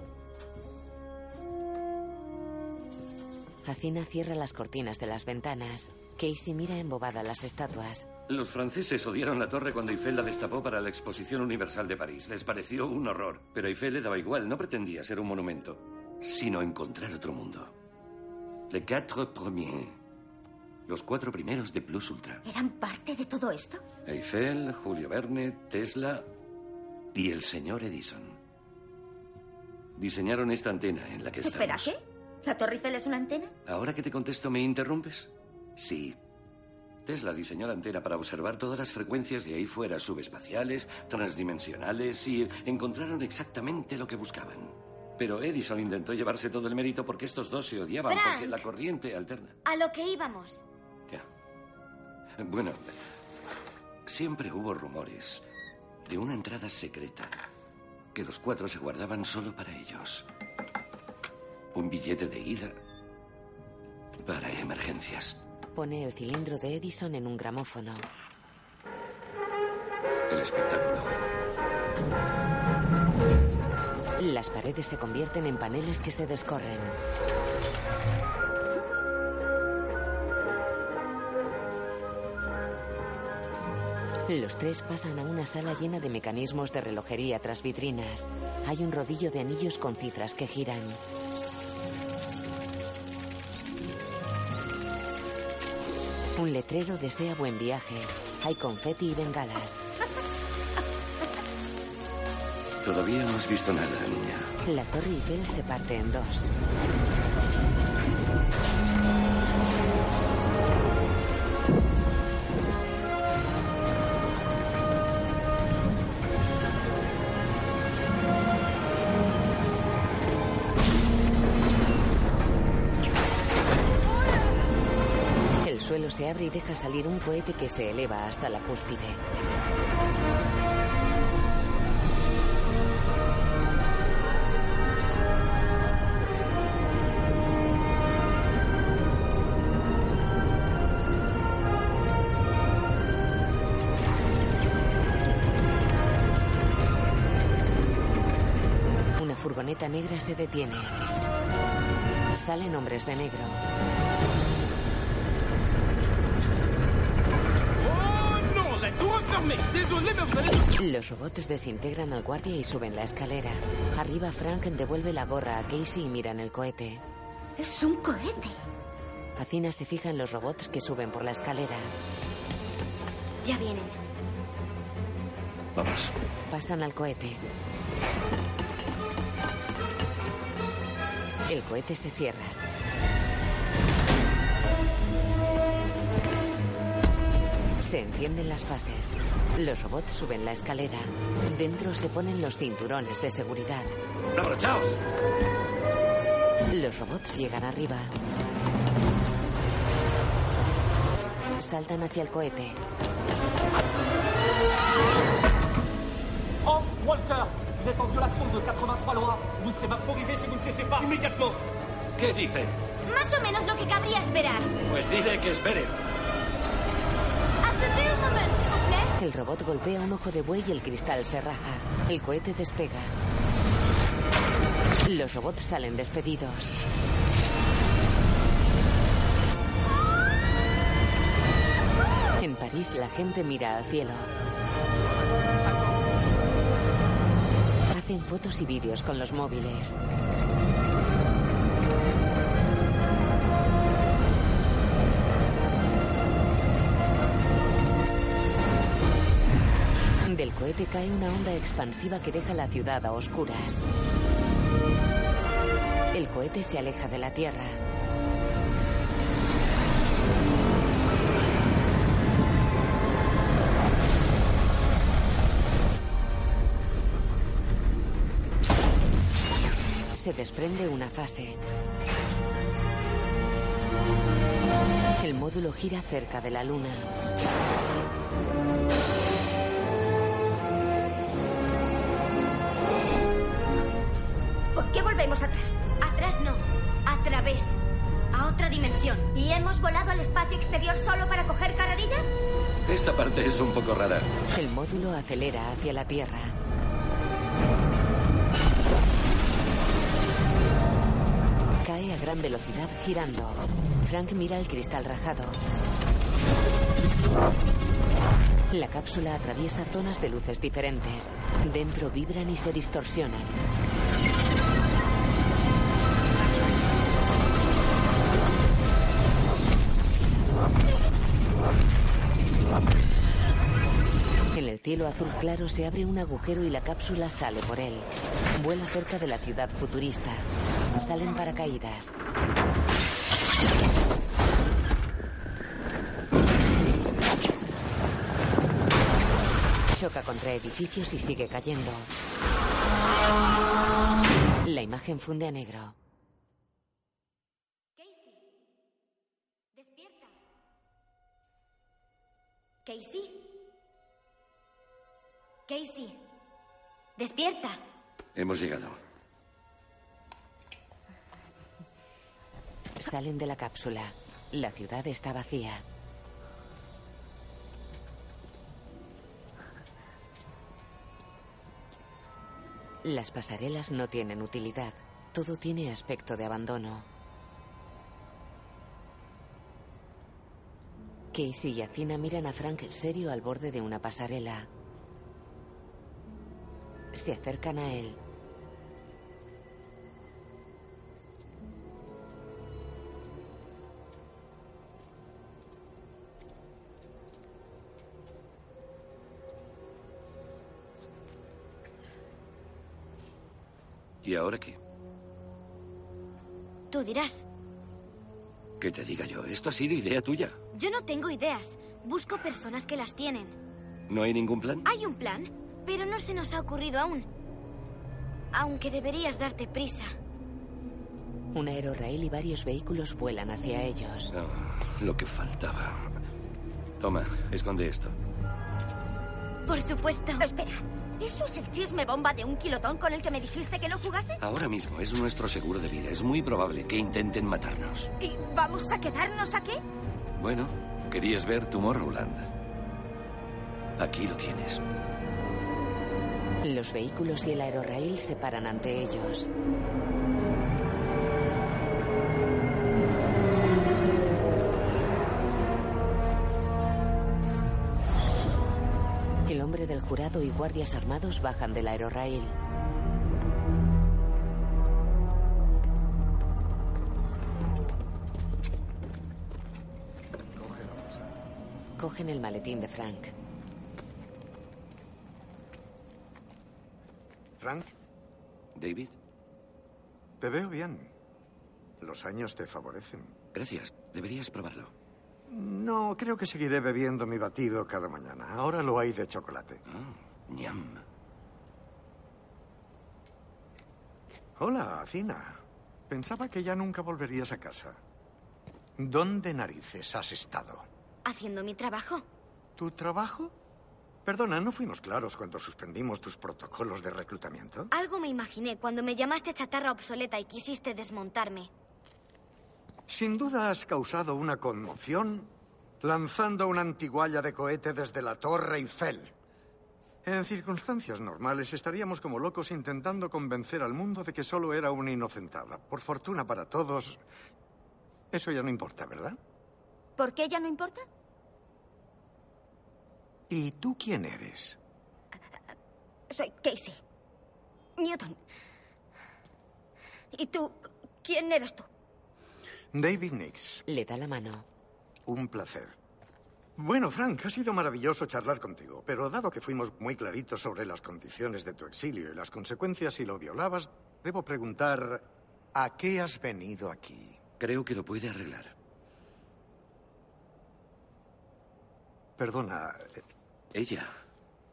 Hacina cierra las cortinas de las ventanas. Casey mira embobada las estatuas. Los franceses odiaron la torre cuando Eiffel la destapó para la Exposición Universal de París. Les pareció un horror. Pero Eiffel le daba igual, no pretendía ser un monumento, sino encontrar otro mundo. Les quatre premiers. Los cuatro primeros de Plus Ultra. ¿Eran parte de todo esto? Eiffel, Julio Verne, Tesla y el señor Edison. Diseñaron esta antena en la que Espera, estamos. ¿qué? ¿La Torre Eiffel es una antena? Ahora que te contesto, ¿me interrumpes? Sí. Tesla diseñó la antena para observar todas las frecuencias de ahí fuera, subespaciales, transdimensionales, y encontraron exactamente lo que buscaban. Pero Edison intentó llevarse todo el mérito porque estos dos se odiaban, Frank. porque la corriente alterna. A lo que íbamos. Bueno, siempre hubo rumores de una entrada secreta que los cuatro se guardaban solo para ellos. Un billete de ida para emergencias. Pone el cilindro de Edison en un gramófono. El espectáculo. Las paredes se convierten en paneles que se descorren. Los tres pasan a una sala llena de mecanismos de relojería tras vitrinas. Hay un rodillo de anillos con cifras que giran. Un letrero desea buen viaje. Hay confeti y bengalas. Todavía no has visto nada, niña. La torre Eiffel se parte en dos. y deja salir un cohete que se eleva hasta la cúspide. Una furgoneta negra se detiene. Salen hombres de negro. Los robots desintegran al guardia y suben la escalera. Arriba Frank devuelve la gorra a Casey y miran el cohete. Es un cohete. Acina se fija en los robots que suben por la escalera. Ya vienen. Vamos. Pasan al cohete. El cohete se cierra. Se encienden las fases. Los robots suben la escalera. Dentro se ponen los cinturones de seguridad. ¡Abrochaos! Los robots llegan arriba. Saltan hacia el cohete. Frank Walker, vous êtes en violation de 83 lois. Vous serez vaporisé si vous ne cessez pas immédiatement. ¿Qué dice? Más o menos lo que cabría esperar. Pues dile que espere. El robot golpea un ojo de buey y el cristal se raja. El cohete despega. Los robots salen despedidos. En París la gente mira al cielo. Hacen fotos y vídeos con los móviles. Cohete cae una onda expansiva que deja la ciudad a oscuras. El cohete se aleja de la Tierra. Se desprende una fase. El módulo gira cerca de la Luna. Atrás? Atrás no, a través. A otra dimensión. ¿Y hemos volado al espacio exterior solo para coger carrerilla? Esta parte es un poco rara. El módulo acelera hacia la Tierra. Cae a gran velocidad girando. Frank mira el cristal rajado. La cápsula atraviesa zonas de luces diferentes. Dentro vibran y se distorsionan. Cielo azul claro se abre un agujero y la cápsula sale por él. Vuela cerca de la ciudad futurista. Salen paracaídas. Choca contra edificios y sigue cayendo. La imagen funde a negro. Despierta. Casey. Casey. Despierta. Hemos llegado. Salen de la cápsula. La ciudad está vacía. Las pasarelas no tienen utilidad. Todo tiene aspecto de abandono. Casey y Acina miran a Frank serio al borde de una pasarela. Se acercan a él. ¿Y ahora qué? Tú dirás. ¿Qué te diga yo? Esto ha sido idea tuya. Yo no tengo ideas. Busco personas que las tienen. ¿No hay ningún plan? Hay un plan, pero no se nos ha ocurrido aún. Aunque deberías darte prisa. Un aerorail y varios vehículos vuelan hacia ellos. Oh, lo que faltaba. Toma, esconde esto. Por supuesto. Espera. ¿Eso es el chisme bomba de un kilotón con el que me dijiste que no jugase? Ahora mismo es nuestro seguro de vida. Es muy probable que intenten matarnos. ¿Y vamos a quedarnos aquí? Bueno, querías ver Tomorrowland. Aquí lo tienes. Los vehículos y el aerorail se paran ante ellos. El hombre del jurado y guardias armados bajan del aerorail. Cogen el maletín de Frank. Frank, David, te veo bien. Los años te favorecen. gracias. Deberías probarlo. No, creo que seguiré bebiendo mi batido cada mañana. Ahora lo hay de chocolate. ñam. Hola, Cina. Pensaba que ya nunca volverías a casa. ¿Dónde narices has estado? Haciendo mi trabajo. ¿Tu trabajo? Perdona, ¿no fuimos claros cuando suspendimos tus protocolos de reclutamiento? Algo me imaginé cuando me llamaste chatarra obsoleta y quisiste desmontarme. Sin duda has causado una conmoción lanzando una antigualla de cohete desde la Torre Eiffel. En circunstancias normales estaríamos como locos intentando convencer al mundo de que solo era una inocentada. Por fortuna para todos, eso ya no importa, ¿verdad? ¿Por qué ya no importa? ¿Y tú quién eres? Soy Casey. Newton. ¿Y tú? ¿Quién eres tú? David Nix. Le da la mano. Un placer. Bueno, Frank, ha sido maravilloso charlar contigo, pero dado que fuimos muy claritos sobre las condiciones de tu exilio y las consecuencias si lo violabas, debo preguntar, ¿a qué has venido aquí? Creo que lo puede arreglar. Perdona. Ella.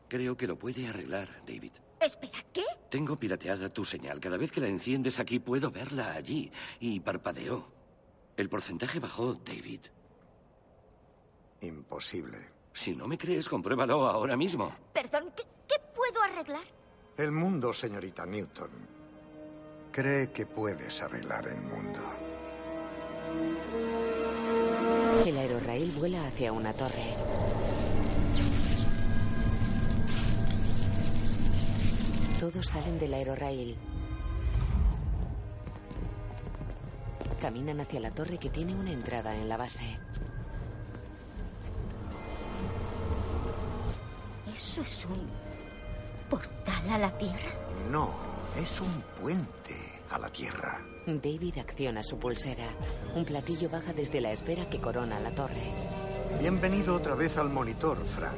Creo que lo puede arreglar, David. Espera, ¿qué? Tengo pirateada tu señal. Cada vez que la enciendes aquí puedo verla allí. Y parpadeó. El porcentaje bajó, David. Imposible. Si no me crees, compruébalo ahora mismo. Perdón, ¿qué, qué puedo arreglar? El mundo, señorita Newton, cree que puedes arreglar el mundo. El aerorail vuela hacia una torre. Todos salen del aerorail. Caminan hacia la torre que tiene una entrada en la base. ¿Eso es un portal a la Tierra? No, es un puente a la Tierra. David acciona su pulsera. Un platillo baja desde la esfera que corona la torre. Bienvenido otra vez al monitor, Frank.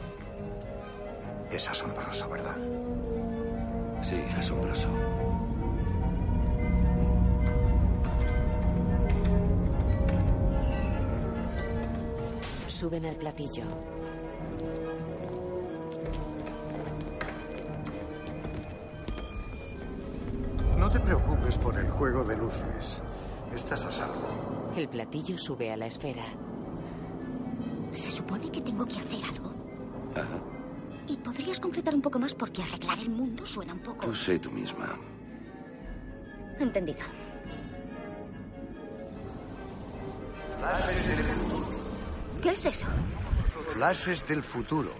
Es asombroso, ¿verdad? Sí, asombroso. Suben al platillo. No te preocupes por el juego de luces. Estás a salvo. El platillo sube a la esfera. Se supone que tengo que hacer algo. ¿Y podrías concretar un poco más porque arreglar el mundo suena un poco... Tú sé tú misma. Entendido. ¿Qué es eso? Flashes del futuro.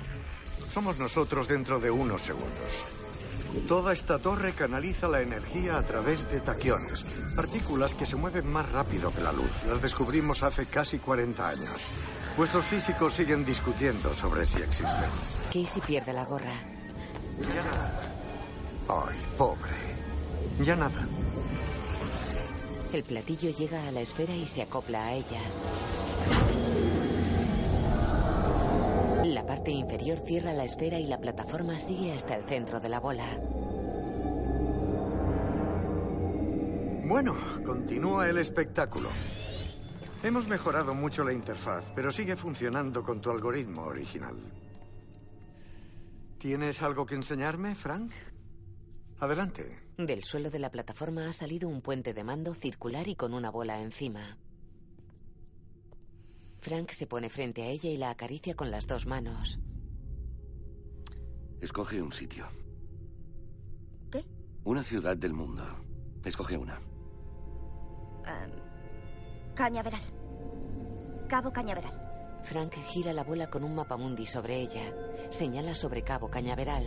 Somos nosotros dentro de unos segundos. Toda esta torre canaliza la energía a través de taquiones, partículas que se mueven más rápido que la luz. Las descubrimos hace casi 40 años. Vuestros físicos siguen discutiendo sobre si existen. Casey pierde la gorra. Ya nada. Ay, pobre. Ya nada. El platillo llega a la esfera y se acopla a ella. La parte inferior cierra la esfera y la plataforma sigue hasta el centro de la bola. Bueno, continúa el espectáculo. Hemos mejorado mucho la interfaz, pero sigue funcionando con tu algoritmo original. ¿Tienes algo que enseñarme, Frank? Adelante. Del suelo de la plataforma ha salido un puente de mando circular y con una bola encima. Frank se pone frente a ella y la acaricia con las dos manos. Escoge un sitio. ¿Qué? Una ciudad del mundo. Escoge una. Em, Cañaveral. Cabo Cañaveral. Frank gira la bola con un mapamundi sobre ella. Señala sobre Cabo Cañaveral.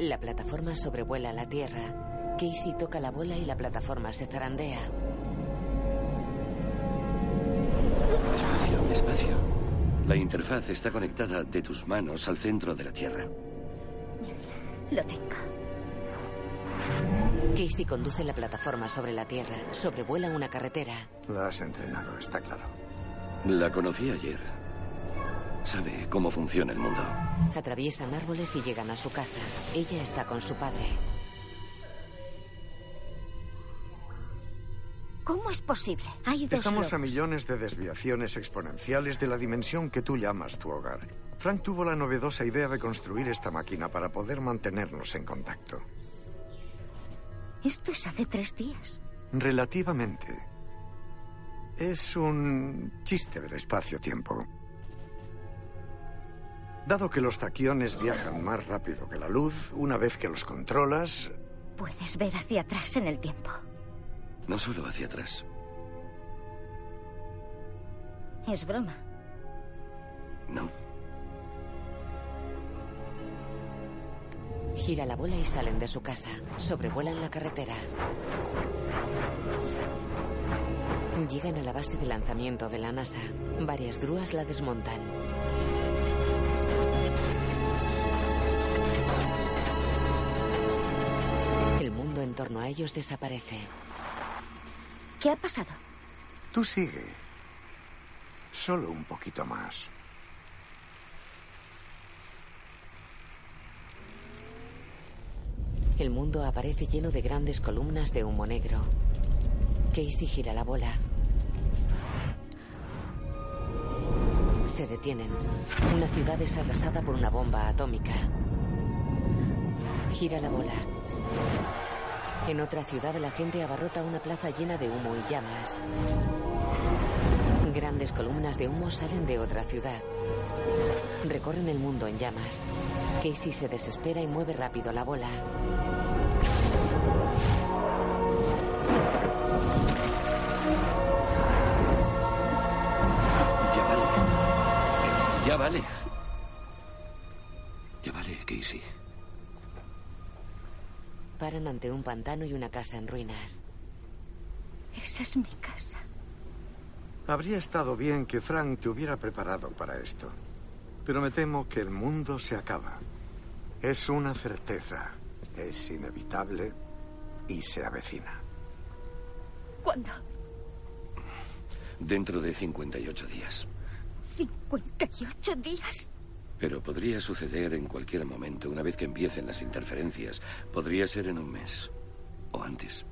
La plataforma sobrevuela la Tierra. Casey toca la bola y la plataforma se zarandea. Despacio, despacio. La interfaz está conectada de tus manos al centro de la Tierra. Lo tengo. Casey conduce la plataforma sobre la Tierra. Sobrevuela una carretera. La has entrenado, está claro. La conocí ayer. Sabe cómo funciona el mundo. Atraviesan árboles y llegan a su casa. Ella está con su padre. ¿Cómo es posible? Hay dos Estamos a millones de desviaciones exponenciales de la dimensión que tú llamas tu hogar. Frank tuvo la novedosa idea de construir esta máquina para poder mantenernos en contacto. Esto es hace tres días. Relativamente. Es un chiste del espacio-tiempo. Dado que los taquiones viajan más rápido que la luz, una vez que los controlas, Puedes ver hacia atrás en el tiempo. No solo hacia atrás. Es broma. No. Gira la bola y salen de su casa. Sobrevuelan la carretera. Llegan a la base de lanzamiento de la NASA. Varias grúas la desmontan. El mundo en torno a ellos desaparece. ¿Qué ha pasado? tú sigue. Solo un poquito más. El mundo aparece lleno de grandes columnas de humo negro. Casey gira la bola. Se detienen. Una ciudad es arrasada por una bomba atómica. Gira la bola. En otra ciudad la gente abarrota una plaza llena de humo y llamas. Grandes columnas de humo salen de otra ciudad. Recorren el mundo en llamas. Casey se desespera y mueve rápido la bola. Ya vale. Ya vale. Ya vale, Casey. Paran ante un pantano y una casa en ruinas. Esa es mi casa. Habría estado bien que Frank te hubiera preparado para esto. Pero me temo que el mundo se acaba. Es una certeza. Es inevitable y se avecina. ¿Cuándo? Dentro de 58 días. ¿58 días? Pero podría suceder en cualquier momento, una vez que empiecen las interferencias. Podría ser en un mes. O antes.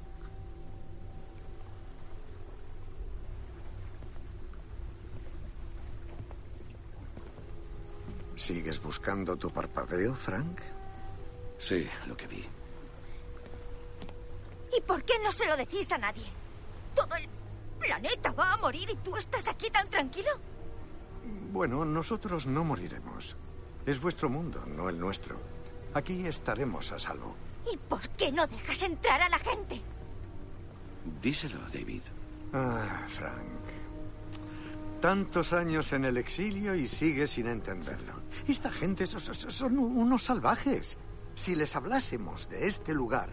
¿Sigues buscando tu parpadeo, Frank? Sí, lo que vi. ¿Y por qué no se lo decís a nadie? Todo el planeta va a morir y tú estás aquí tan tranquilo. Bueno, nosotros no moriremos. Es vuestro mundo, no el nuestro. Aquí estaremos a salvo. ¿Y por qué no dejas entrar a la gente? Díselo, David. Ah, Frank. Tantos años en el exilio y sigue sin entenderlo. Esta gente so- so- so- son unos salvajes. Si les hablásemos de este lugar,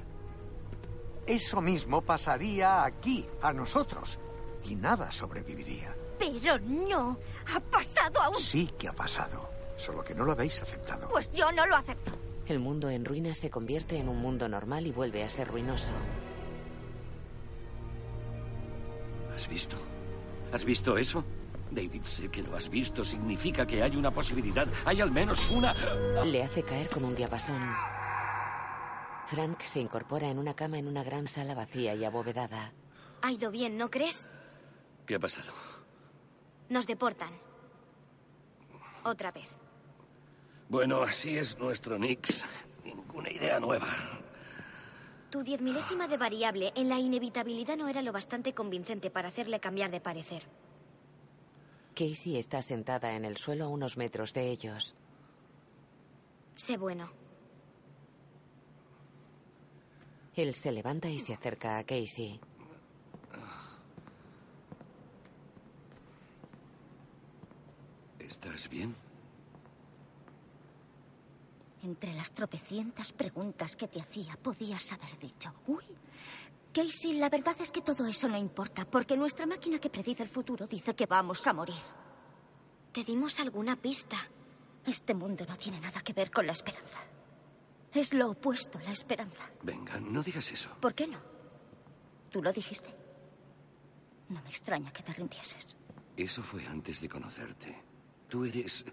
eso mismo pasaría aquí, a nosotros. Y nada sobreviviría. Pero no, ha pasado aún. Sí que ha pasado. Solo que no lo habéis aceptado. Pues yo no lo acepto. El mundo en ruinas se convierte en un mundo normal y vuelve a ser ruinoso. ¿Has visto? ¿Has visto eso? David, sé que lo has visto. Significa que hay una posibilidad. Hay al menos una. Le hace caer con un diapasón. Frank se incorpora en una cama en una gran sala vacía y abovedada. Ha ido bien, ¿no crees? ¿Qué ha pasado? Nos deportan. Otra vez. Bueno, así es nuestro Nix. Ninguna idea nueva. Tu diez milésima de variable en la inevitabilidad no era lo bastante convincente para hacerle cambiar de parecer. Casey está sentada en el suelo a unos metros de ellos. Sé bueno. Él se levanta y se acerca a Casey. ¿Estás bien? Entre las tropecientas preguntas que te hacía, podías haber dicho, uy, Casey, la verdad es que todo eso no importa, porque nuestra máquina que predice el futuro dice que vamos a morir. Te dimos alguna pista. Este mundo no tiene nada que ver con la esperanza. Es lo opuesto a la esperanza. Venga, no digas eso. ¿Por qué no? Tú lo dijiste. No me extraña que te rindieses. Eso fue antes de conocerte. Tú eres...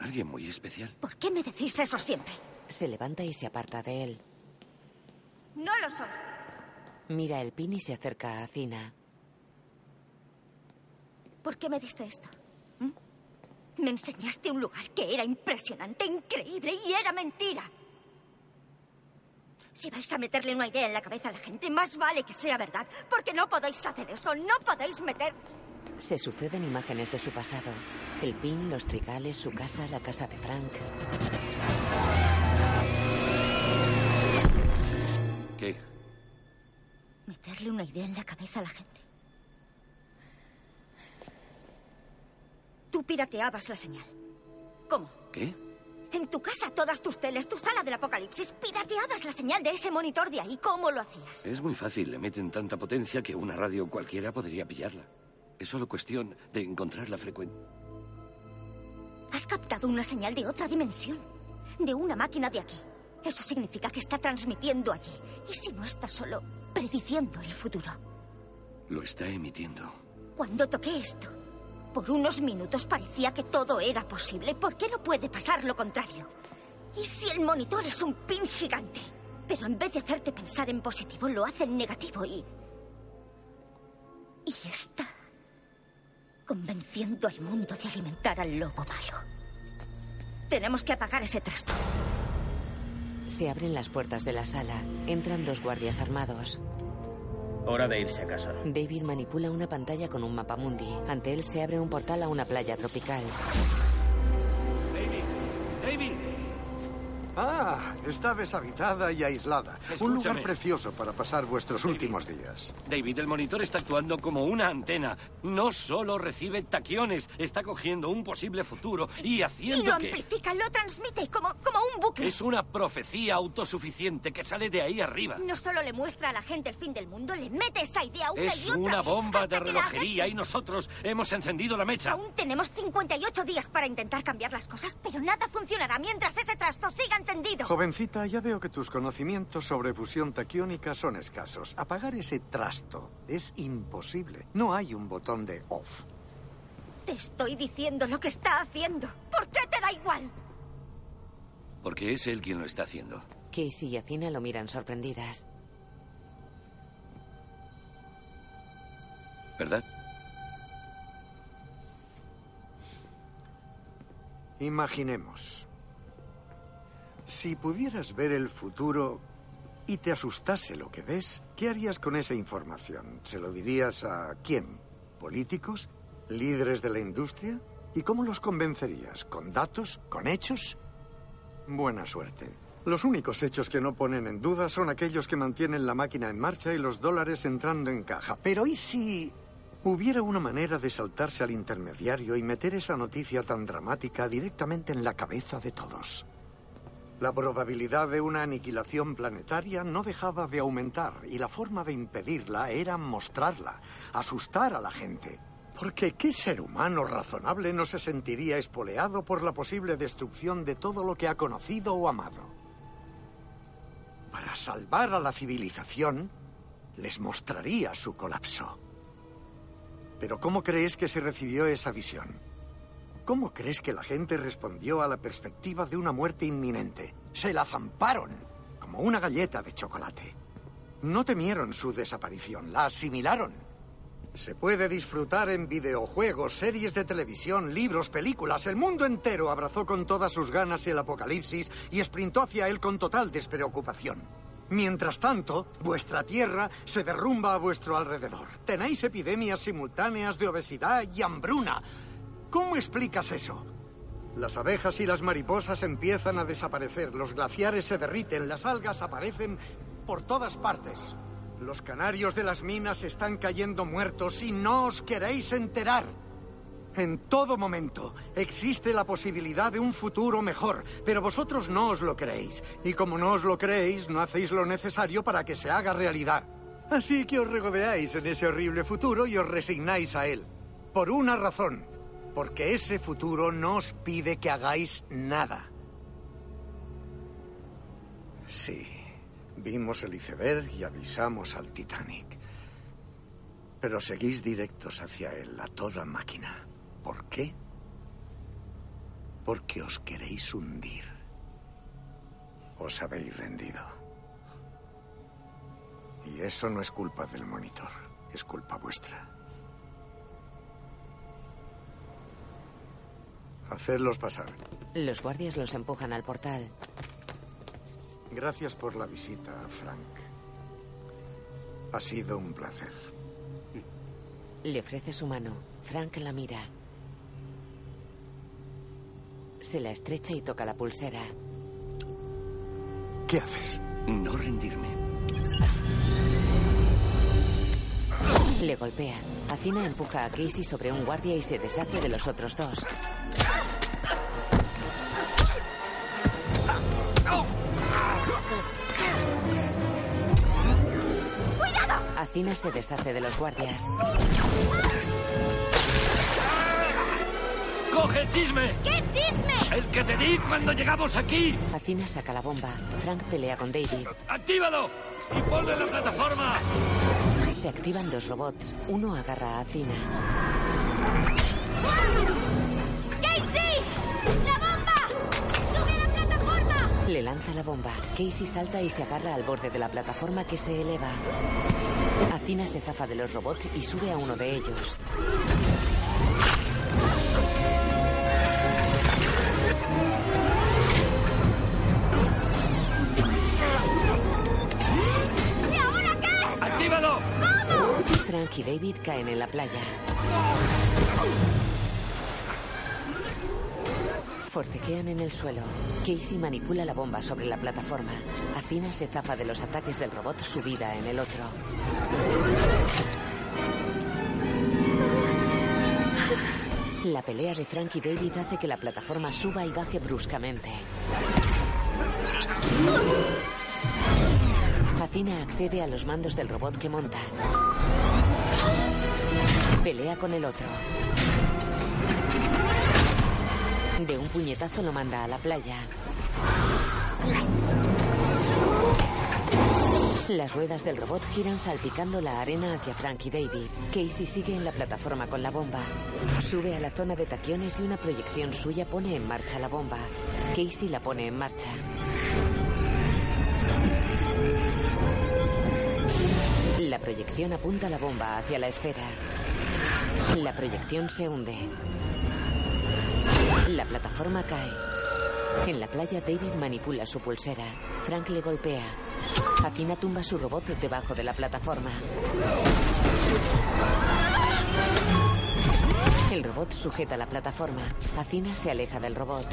alguien muy especial. ¿Por qué me decís eso siempre? Se levanta y se aparta de él. No lo soy. Mira el pin y se acerca a Cina. ¿Por qué me diste esto? ¿Mm? Me enseñaste un lugar que era impresionante, increíble y era mentira. Si vais a meterle una idea en la cabeza a la gente, más vale que sea verdad, porque no podéis hacer eso, no podéis meter... Se suceden imágenes de su pasado. El pin, los trigales, su casa, la casa de Frank. ¿Qué? Meterle una idea en la cabeza a la gente. Tú pirateabas la señal. ¿Cómo? ¿Qué? En tu casa, todas tus teles, tu sala del apocalipsis, pirateabas la señal de ese monitor de ahí. ¿Cómo lo hacías? Es muy fácil. Le meten tanta potencia que una radio cualquiera podría pillarla. Es solo cuestión de encontrar la frecuencia. Has captado una señal de otra dimensión. De una máquina de aquí. Eso significa que está transmitiendo allí. ¿Y si no está solo prediciendo el futuro? Lo está emitiendo. Cuando toqué esto, por unos minutos parecía que todo era posible. ¿Por qué no puede pasar lo contrario? ¿Y si el monitor es un pin gigante? Pero en vez de hacerte pensar en positivo, lo hace en negativo y... Y está convenciendo al mundo de alimentar al lobo malo. Tenemos que apagar ese trasto. Se abren las puertas de la sala. Entran dos guardias armados. Hora de irse a casa. David manipula una pantalla con un mapamundi. Ante él se abre un portal a una playa tropical. David. Ah, está deshabitada y aislada. Un lugar precioso para pasar vuestros últimos días. David, el monitor está actuando como una antena. No solo recibe taquiones, está cogiendo un posible futuro y Y haciendo lo que... amplifica, lo transmite como, como un bucle. Es una profecía autosuficiente que sale de ahí arriba. No solo le muestra a la gente el fin del mundo, le mete esa idea una Es y otra una vez bomba de relojería y nosotros hemos encendido la mecha. Aún tenemos 58 días para intentar cambiar las cosas, pero nada funcionará mientras ese trasto siga Jovencita, ya veo que tus conocimientos sobre fusión taquiónica son escasos. Apagar ese trasto es imposible. No hay un botón de off. Te estoy diciendo lo que está haciendo. ¿Por qué te da igual? Porque es él quien lo está haciendo. Casey y Acina lo miran sorprendidas. ¿Verdad? Imaginemos. Si pudieras ver el futuro y te asustase lo que ves, ¿qué harías con esa información? ¿Se lo dirías a quién? ¿Políticos? ¿Líderes de la industria? ¿Y cómo los convencerías? ¿Con datos? ¿Con hechos? Buena suerte. Los únicos hechos que no ponen en duda son aquellos que mantienen la máquina en marcha y los dólares entrando en caja. Pero ¿y si hubiera una manera de saltarse al intermediario y meter esa noticia tan dramática directamente en la cabeza de todos? La probabilidad de una aniquilación planetaria no dejaba de aumentar y la forma de impedirla era mostrarla, asustar a la gente. Porque ¿qué ser humano razonable no se sentiría espoleado por la posible destrucción de todo lo que ha conocido o amado? Para salvar a la civilización, les mostraría su colapso. Pero ¿cómo crees que se recibió esa visión? ¿Cómo crees que la gente respondió a la perspectiva de una muerte inminente? Se la zamparon, como una galleta de chocolate. No temieron su desaparición, la asimilaron. Se puede disfrutar en videojuegos, series de televisión, libros, películas. El mundo entero abrazó con todas sus ganas el apocalipsis y sprintó hacia él con total despreocupación. Mientras tanto, vuestra tierra se derrumba a vuestro alrededor. Tenéis epidemias simultáneas de obesidad y hambruna. ¿Cómo explicas eso? Las abejas y las mariposas empiezan a desaparecer, los glaciares se derriten, las algas aparecen por todas partes. Los canarios de las minas están cayendo muertos y no os queréis enterar. En todo momento existe la posibilidad de un futuro mejor, pero vosotros no os lo creéis. Y como no os lo creéis, no hacéis lo necesario para que se haga realidad. Así que os regodeáis en ese horrible futuro y os resignáis a él. Por una razón. Porque ese futuro no os pide que hagáis nada. Sí, vimos el iceberg y avisamos al Titanic. Pero seguís directos hacia él a toda máquina. ¿Por qué? Porque os queréis hundir. Os habéis rendido. Y eso no es culpa del monitor, es culpa vuestra. Hacedlos pasar. Los guardias los empujan al portal. Gracias por la visita, Frank. Ha sido un placer. Le ofrece su mano. Frank la mira. Se la estrecha y toca la pulsera. ¿Qué haces? No rendirme. Le golpea. Acina empuja a Casey sobre un guardia y se deshace de los otros dos. ¡Cuidado! Acina se deshace de los guardias. ¡Coge el chisme! ¿Qué chisme? ¡El que te di cuando llegamos aquí! Acina saca la bomba. Frank pelea con David. ¡Actívalo! ¡Y ponlo en la plataforma! Se activan dos robots. Uno agarra a Acina. ¡Casey! ¡La bomba! ¡Sube a la plataforma! Le lanza la bomba. Casey salta y se agarra al borde de la plataforma que se eleva. Acina se zafa de los robots y sube a uno de ellos. Frank y David caen en la playa. Forcejean en el suelo. Casey manipula la bomba sobre la plataforma. Acina se zafa de los ataques del robot subida en el otro. La pelea de Frank y David hace que la plataforma suba y baje bruscamente. Acina accede a los mandos del robot que monta. Pelea con el otro. De un puñetazo lo manda a la playa. Las ruedas del robot giran salpicando la arena hacia Frank y David. Casey sigue en la plataforma con la bomba. Sube a la zona de taquiones y una proyección suya pone en marcha la bomba. Casey la pone en marcha. La proyección apunta la bomba hacia la esfera. La proyección se hunde. La plataforma cae. En la playa, David manipula su pulsera. Frank le golpea. Acina tumba su robot debajo de la plataforma. El robot sujeta la plataforma. Acina se aleja del robot.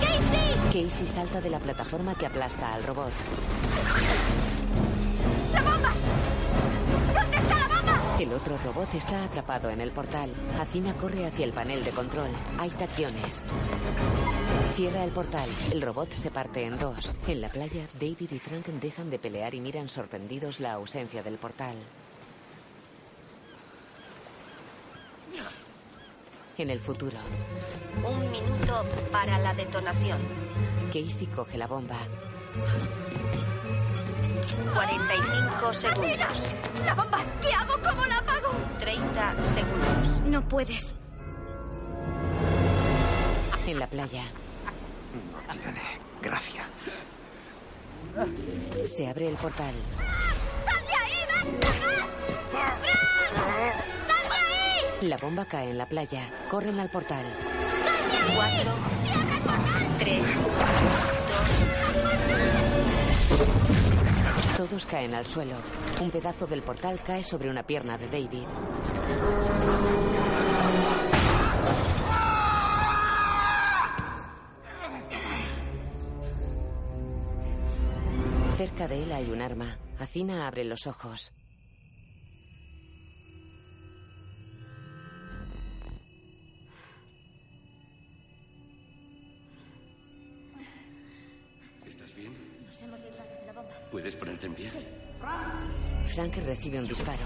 ¡Casey! Casey salta de la plataforma que aplasta al robot. ¡La bomba! El otro robot está atrapado en el portal. Acina corre hacia el panel de control. Hay taquiones. Cierra el portal. El robot se parte en dos. En la playa, David y Frank dejan de pelear y miran sorprendidos la ausencia del portal. En el futuro, Un minuto para la detonación. Casey coge la bomba. 45 segundos. ¡La bomba! ¿Qué hago? ¿Cómo la apago? 30 segundos. No puedes. En la playa, No tiene gracia. se abre el portal. ¡Sal de ahí! ¡Ven! ¡Fran! ¡Sal de ahí! La bomba cae en la playa. Corren al portal. Cuatro, tres, Todos caen al suelo. Un pedazo del portal cae sobre una pierna de David. Cerca de él hay un arma. Acina abre los ojos. ¿Puedes ponerte en pie? Frank recibe un disparo.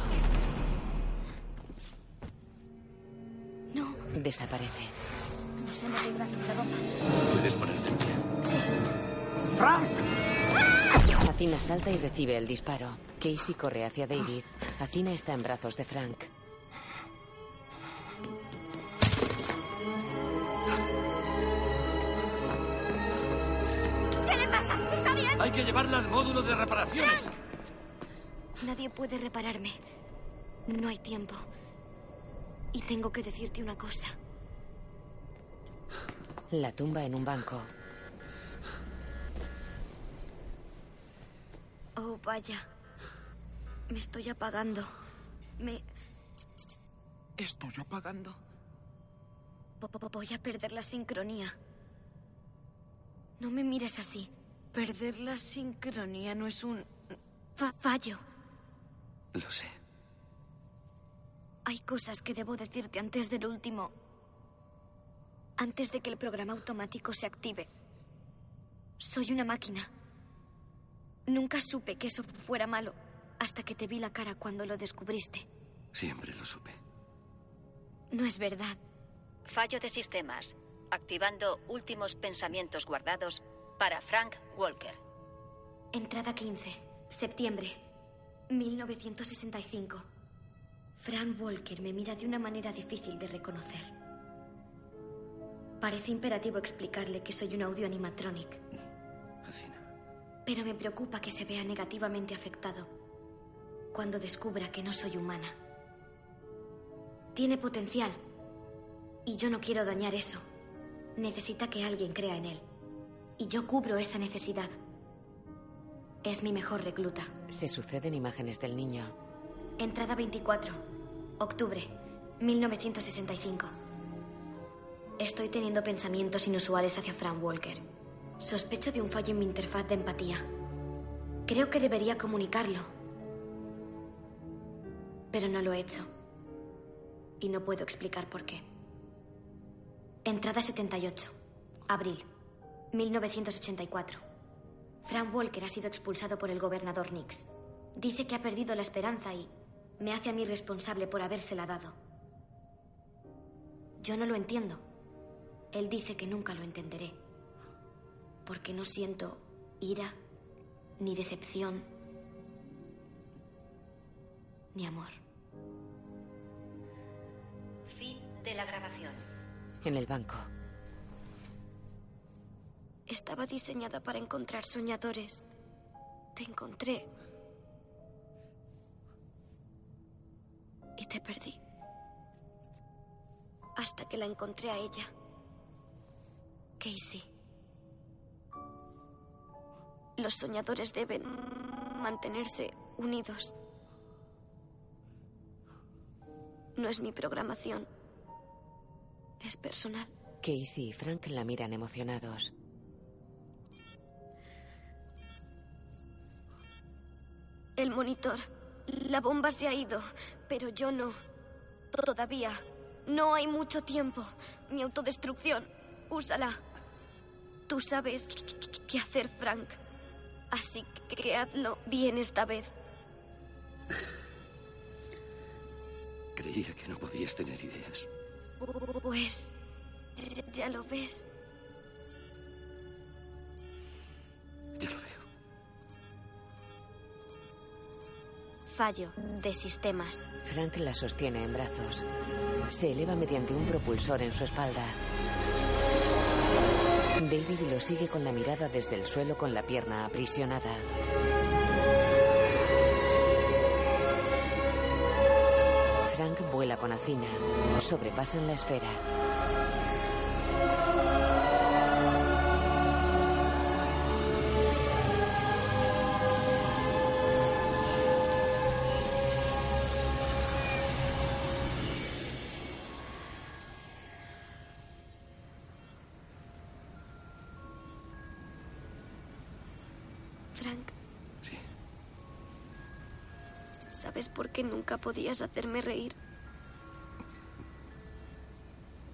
No. Desaparece. Nos hemos librado de la bomba. ¿Puedes ponerte en pie? ¡Frank! Acina salta y recibe el disparo. Casey corre hacia David. Acina está en brazos de Frank. Hay que llevarla al módulo de reparaciones. Nadie puede repararme. No hay tiempo. Y tengo que decirte una cosa. La tumba en un banco. Oh, vaya. Me estoy apagando. Me... Estoy apagando. vo- Voy a perder la sincronía. No me mires así. Perder la sincronía no es un... fa- fallo. Lo sé. Hay cosas que debo decirte antes del último. Antes de que el programa automático se active. Soy una máquina. Nunca supe que eso fuera malo hasta que te vi la cara cuando lo descubriste. Siempre lo supe. No es verdad. Fallo de sistemas. Activando últimos pensamientos guardados para Frank Walker. Entrada 15. Septiembre. 1965. Fran Walker me mira de una manera difícil de reconocer. Parece imperativo explicarle que soy un audio animatronic. Pero me preocupa que se vea negativamente afectado cuando descubra que no soy humana. Tiene potencial y yo no quiero dañar eso. Necesita que alguien crea en él. Y yo cubro esa necesidad. Es mi mejor recluta. Se suceden imágenes del niño. Entrada 24. Octubre. 1965. Estoy teniendo pensamientos inusuales hacia Frank Walker. Sospecho de un fallo en mi interfaz de empatía. Creo que debería comunicarlo. Pero no lo he hecho. Y no puedo explicar por qué. Entrada 78. Abril. 1984. Frank Walker ha sido expulsado por el gobernador Nix. Dice que ha perdido la esperanza y me hace a mí responsable por habérsela dado. Yo no lo entiendo. Él dice que nunca lo entenderé. Porque no siento ira, ni decepción, ni amor. Fin de la grabación. En el banco. Estaba diseñada para encontrar soñadores. Te encontré. Y te perdí. Hasta que la encontré a ella. Casey. Los soñadores deben mantenerse unidos. No es mi programación. Es personal. Casey y Frank la miran emocionados. El monitor. La bomba se ha ido, pero yo no. Todavía. No hay mucho tiempo. Mi autodestrucción. Úsala. Tú sabes qué hacer, Frank. Así que hazlo bien esta vez. Creía que no podías tener ideas. Pues... ya- lo ves. Ya lo veo. De sistemas. Frank la sostiene en brazos. Se eleva mediante un propulsor en su espalda. David lo sigue con la mirada desde el suelo con la pierna aprisionada. Frank vuela con Acina. Sobrepasan la esfera. Nunca podías hacerme reír?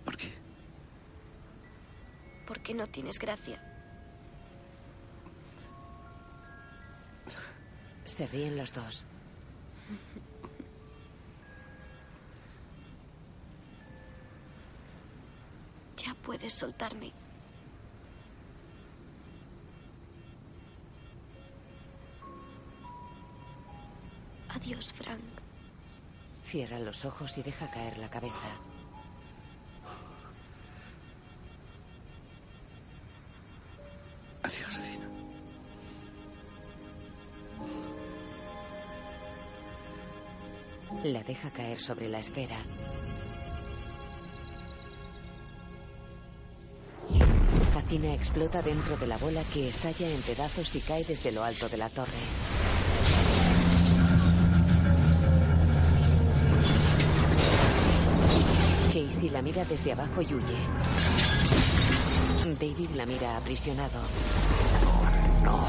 ¿Por qué? Porque no tienes gracia. Se ríen los dos. Ya puedes soltarme. Cierra los ojos y deja caer la cabeza. Adiós, Adina. La deja caer sobre la esfera. Acina explota dentro de la bola que estalla en pedazos y cae desde lo alto de la torre. La mira desde abajo y huye. David la mira aprisionado. No.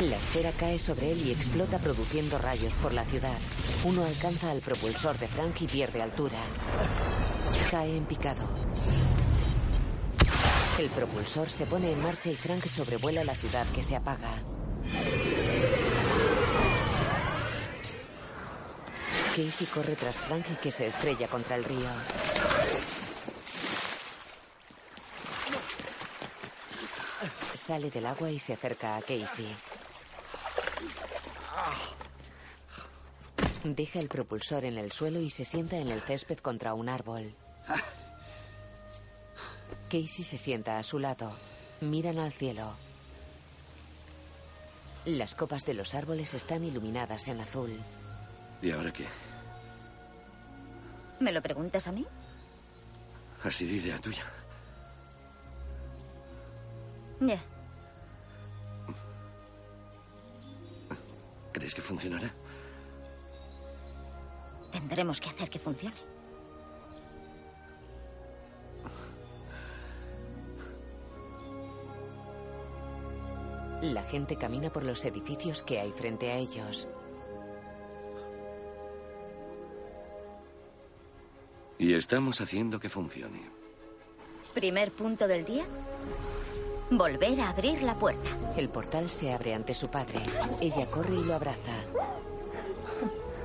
La esfera cae sobre él y explota produciendo rayos por la ciudad. Uno alcanza al propulsor de Frank y pierde altura. Cae en picado. El propulsor se pone en marcha y Frank sobrevuela la ciudad que se apaga. Casey corre tras Frank que se estrella contra el río. Sale del agua y se acerca a Casey. Deja el propulsor en el suelo y se sienta en el césped contra un árbol. Casey se sienta a su lado. Miran al cielo. Las copas de los árboles están iluminadas en azul. ¿Y ahora qué? ¿Me lo preguntas a mí? Ha sido idea tuya. Ya. ¿Crees que funcionará? Tendremos que hacer que funcione. La gente camina por los edificios que hay frente a ellos. Y estamos haciendo que funcione. Primer punto del día. Volver a abrir la puerta. El portal se abre ante su padre. Ella corre y lo abraza.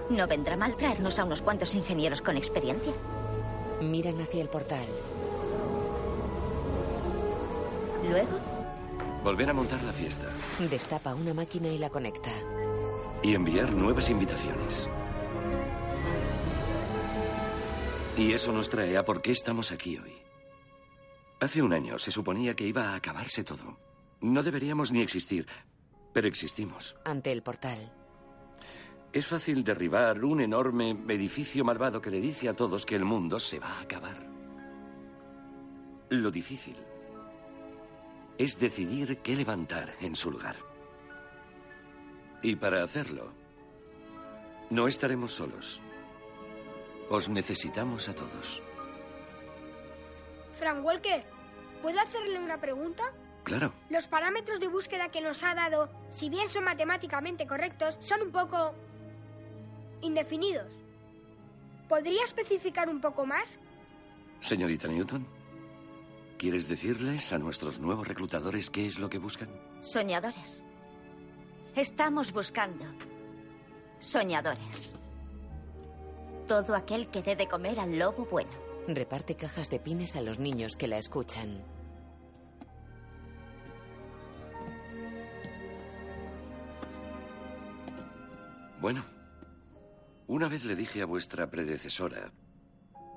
No vendrá mal traernos a unos cuantos ingenieros con experiencia. Miran hacia el portal. Luego, Volver a montar la fiesta. Destapa una máquina y la conecta. Y enviar nuevas invitaciones. Y eso nos trae a por qué estamos aquí hoy. Hace un año se suponía que iba a acabarse todo. No deberíamos ni existir, pero existimos. Ante el portal. Es fácil derribar un enorme edificio malvado que le dice a todos que el mundo se va a acabar. Lo difícil es decidir qué levantar en su lugar. Y para hacerlo, no estaremos solos. Os necesitamos a todos. Frank Walker, ¿puedo hacerle una pregunta? Claro. Los parámetros de búsqueda que nos ha dado, si bien son matemáticamente correctos, son un poco indefinidos. ¿Podría especificar un poco más? Señorita Newton, ¿quieres decirles a nuestros nuevos reclutadores qué es lo que buscan? soñadores. Estamos buscando soñadores. Todo aquel que dé de comer al lobo bueno. Reparte cajas de pines a los niños que la escuchan. Bueno, una vez le dije a vuestra predecesora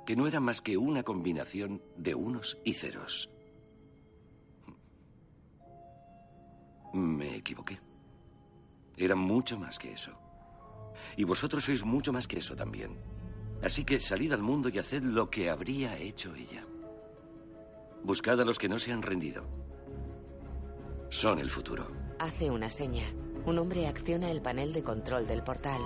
que no era más que una combinación de unos y ceros. Me equivoqué. Era mucho más que eso. Y vosotros sois mucho más que eso también. Así que salid al mundo y haced lo que habría hecho ella. Buscad a los que no se han rendido. Son el futuro. Hace una seña. Un hombre acciona el panel de control del portal.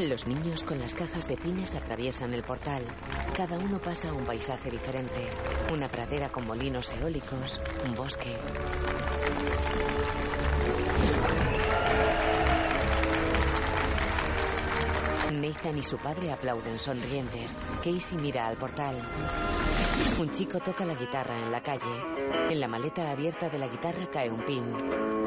Los niños con las cajas de pines atraviesan el portal. Cada uno pasa a un paisaje diferente. Una pradera con molinos eólicos, un bosque. Nathan y su padre aplauden sonrientes. Casey mira al portal. Un chico toca la guitarra en la calle. En la maleta abierta de la guitarra cae un pin.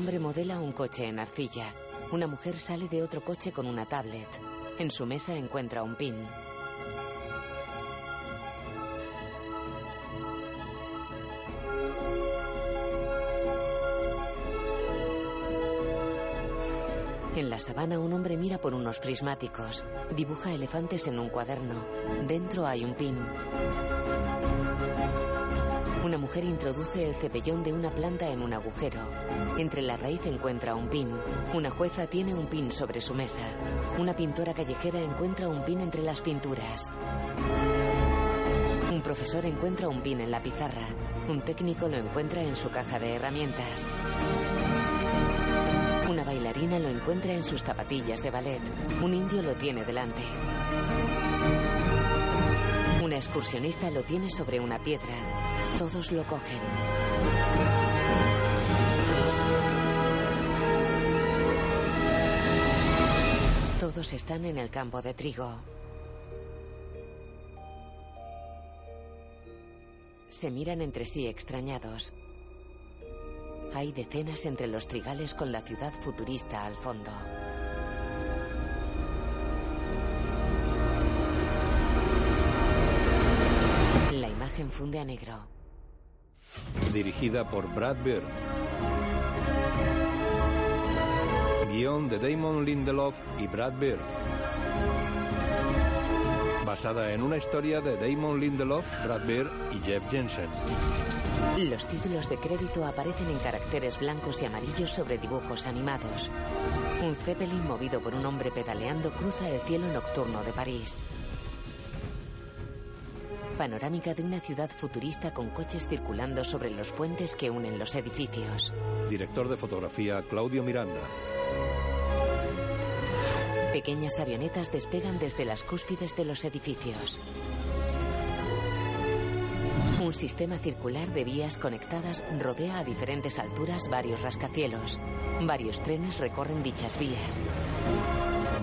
Hombre modela un coche en arcilla. Una mujer sale de otro coche con una tablet. En su mesa encuentra un pin. En la sabana un hombre mira por unos prismáticos. Dibuja elefantes en un cuaderno. Dentro hay un pin. Una mujer introduce el cepellón de una planta en un agujero. Entre la raíz encuentra un pin. Una jueza tiene un pin sobre su mesa. Una pintora callejera encuentra un pin entre las pinturas. Un profesor encuentra un pin en la pizarra. Un técnico lo encuentra en su caja de herramientas. Una bailarina lo encuentra en sus zapatillas de ballet. Un indio lo tiene delante. Una excursionista lo tiene sobre una piedra. Todos lo cogen. Todos están en el campo de trigo. Se miran entre sí extrañados. Hay decenas entre los trigales con la ciudad futurista al fondo. La imagen funde a negro. Dirigida por Brad Bird. Guión de Damon Lindelof y Brad Bird. Basada en una historia de Damon Lindelof, Brad Bird y Jeff Jensen. Los títulos de crédito aparecen en caracteres blancos y amarillos sobre dibujos animados. Un Zeppelin movido por un hombre pedaleando cruza el cielo nocturno de París. Panorámica de una ciudad futurista con coches circulando sobre los puentes que unen los edificios. Director de fotografía Claudio Miranda. Pequeñas avionetas despegan desde las cúspides de los edificios. Un sistema circular de vías conectadas rodea a diferentes alturas varios rascacielos. Varios trenes recorren dichas vías.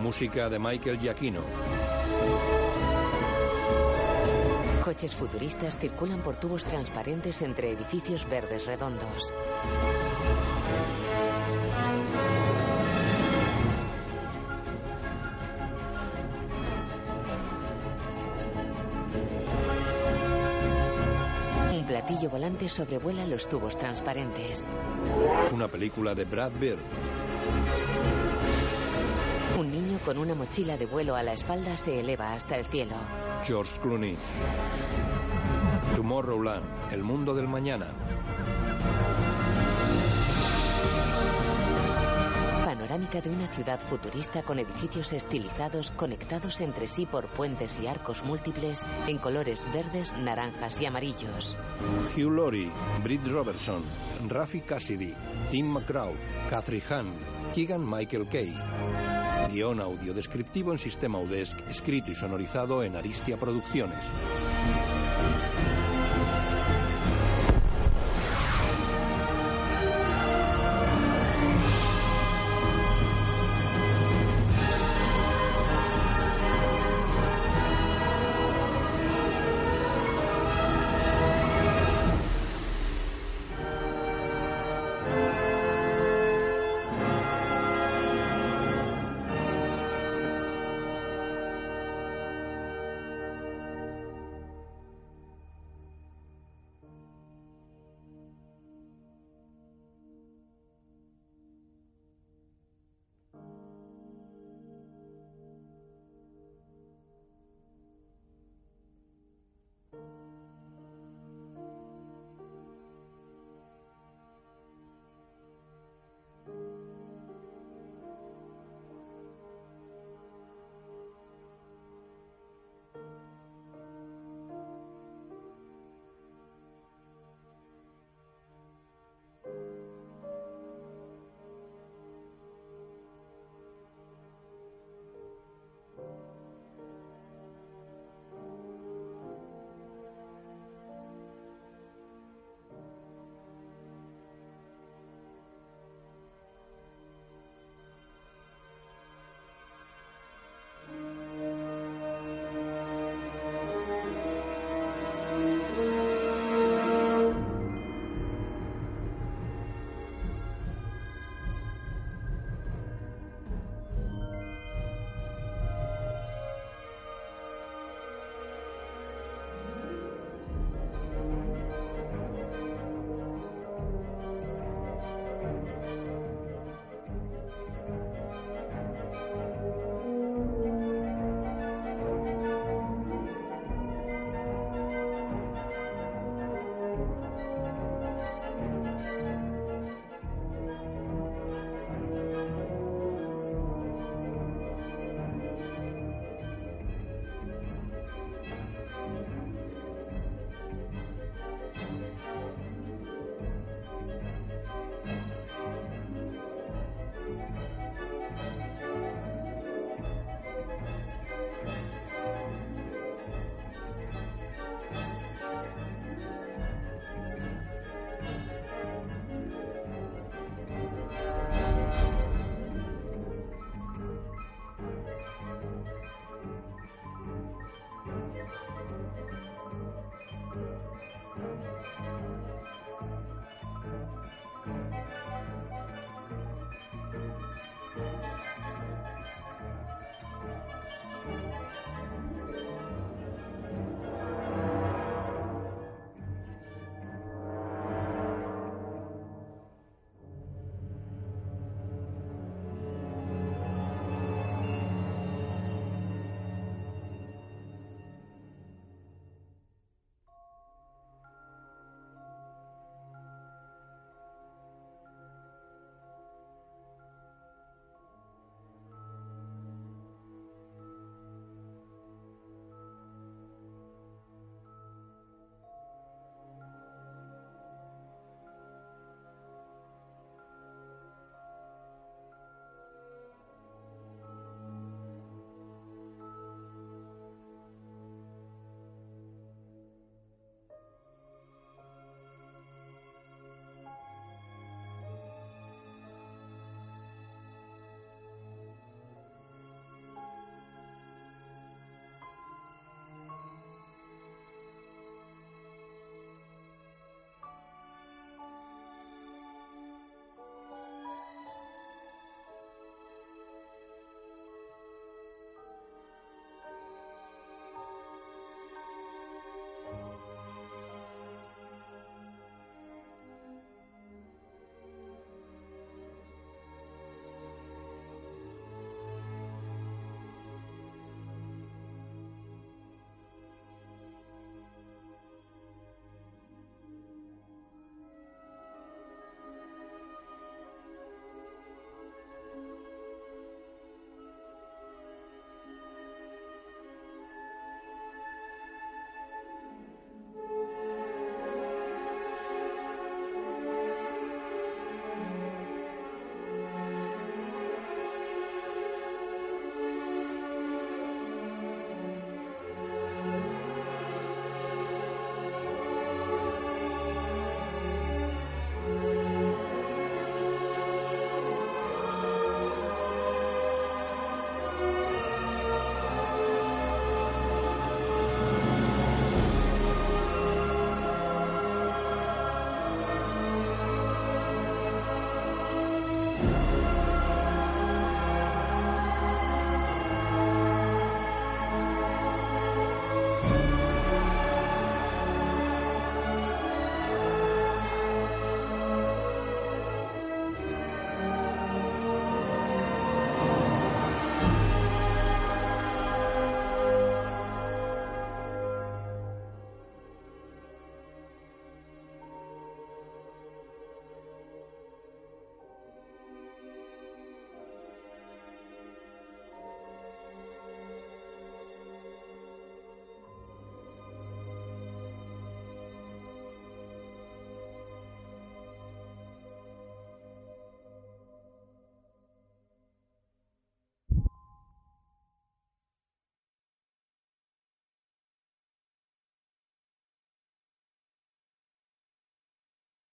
Música de Michael Giacchino. Coches futuristas circulan por tubos transparentes entre edificios verdes redondos. Un platillo volante sobrevuela los tubos transparentes. Una película de Brad Bird. Un niño con una mochila de vuelo a la espalda se eleva hasta el cielo. George Clooney. Tomorrowland, el mundo del mañana. Panorámica de una ciudad futurista con edificios estilizados conectados entre sí por puentes y arcos múltiples en colores verdes, naranjas y amarillos. Hugh Laurie, Britt Robertson, Rafi Cassidy, Tim McGraw, Catherine Hahn, Keegan Michael Kay. Guión audio descriptivo en sistema UDESC, escrito y sonorizado en Aristia Producciones.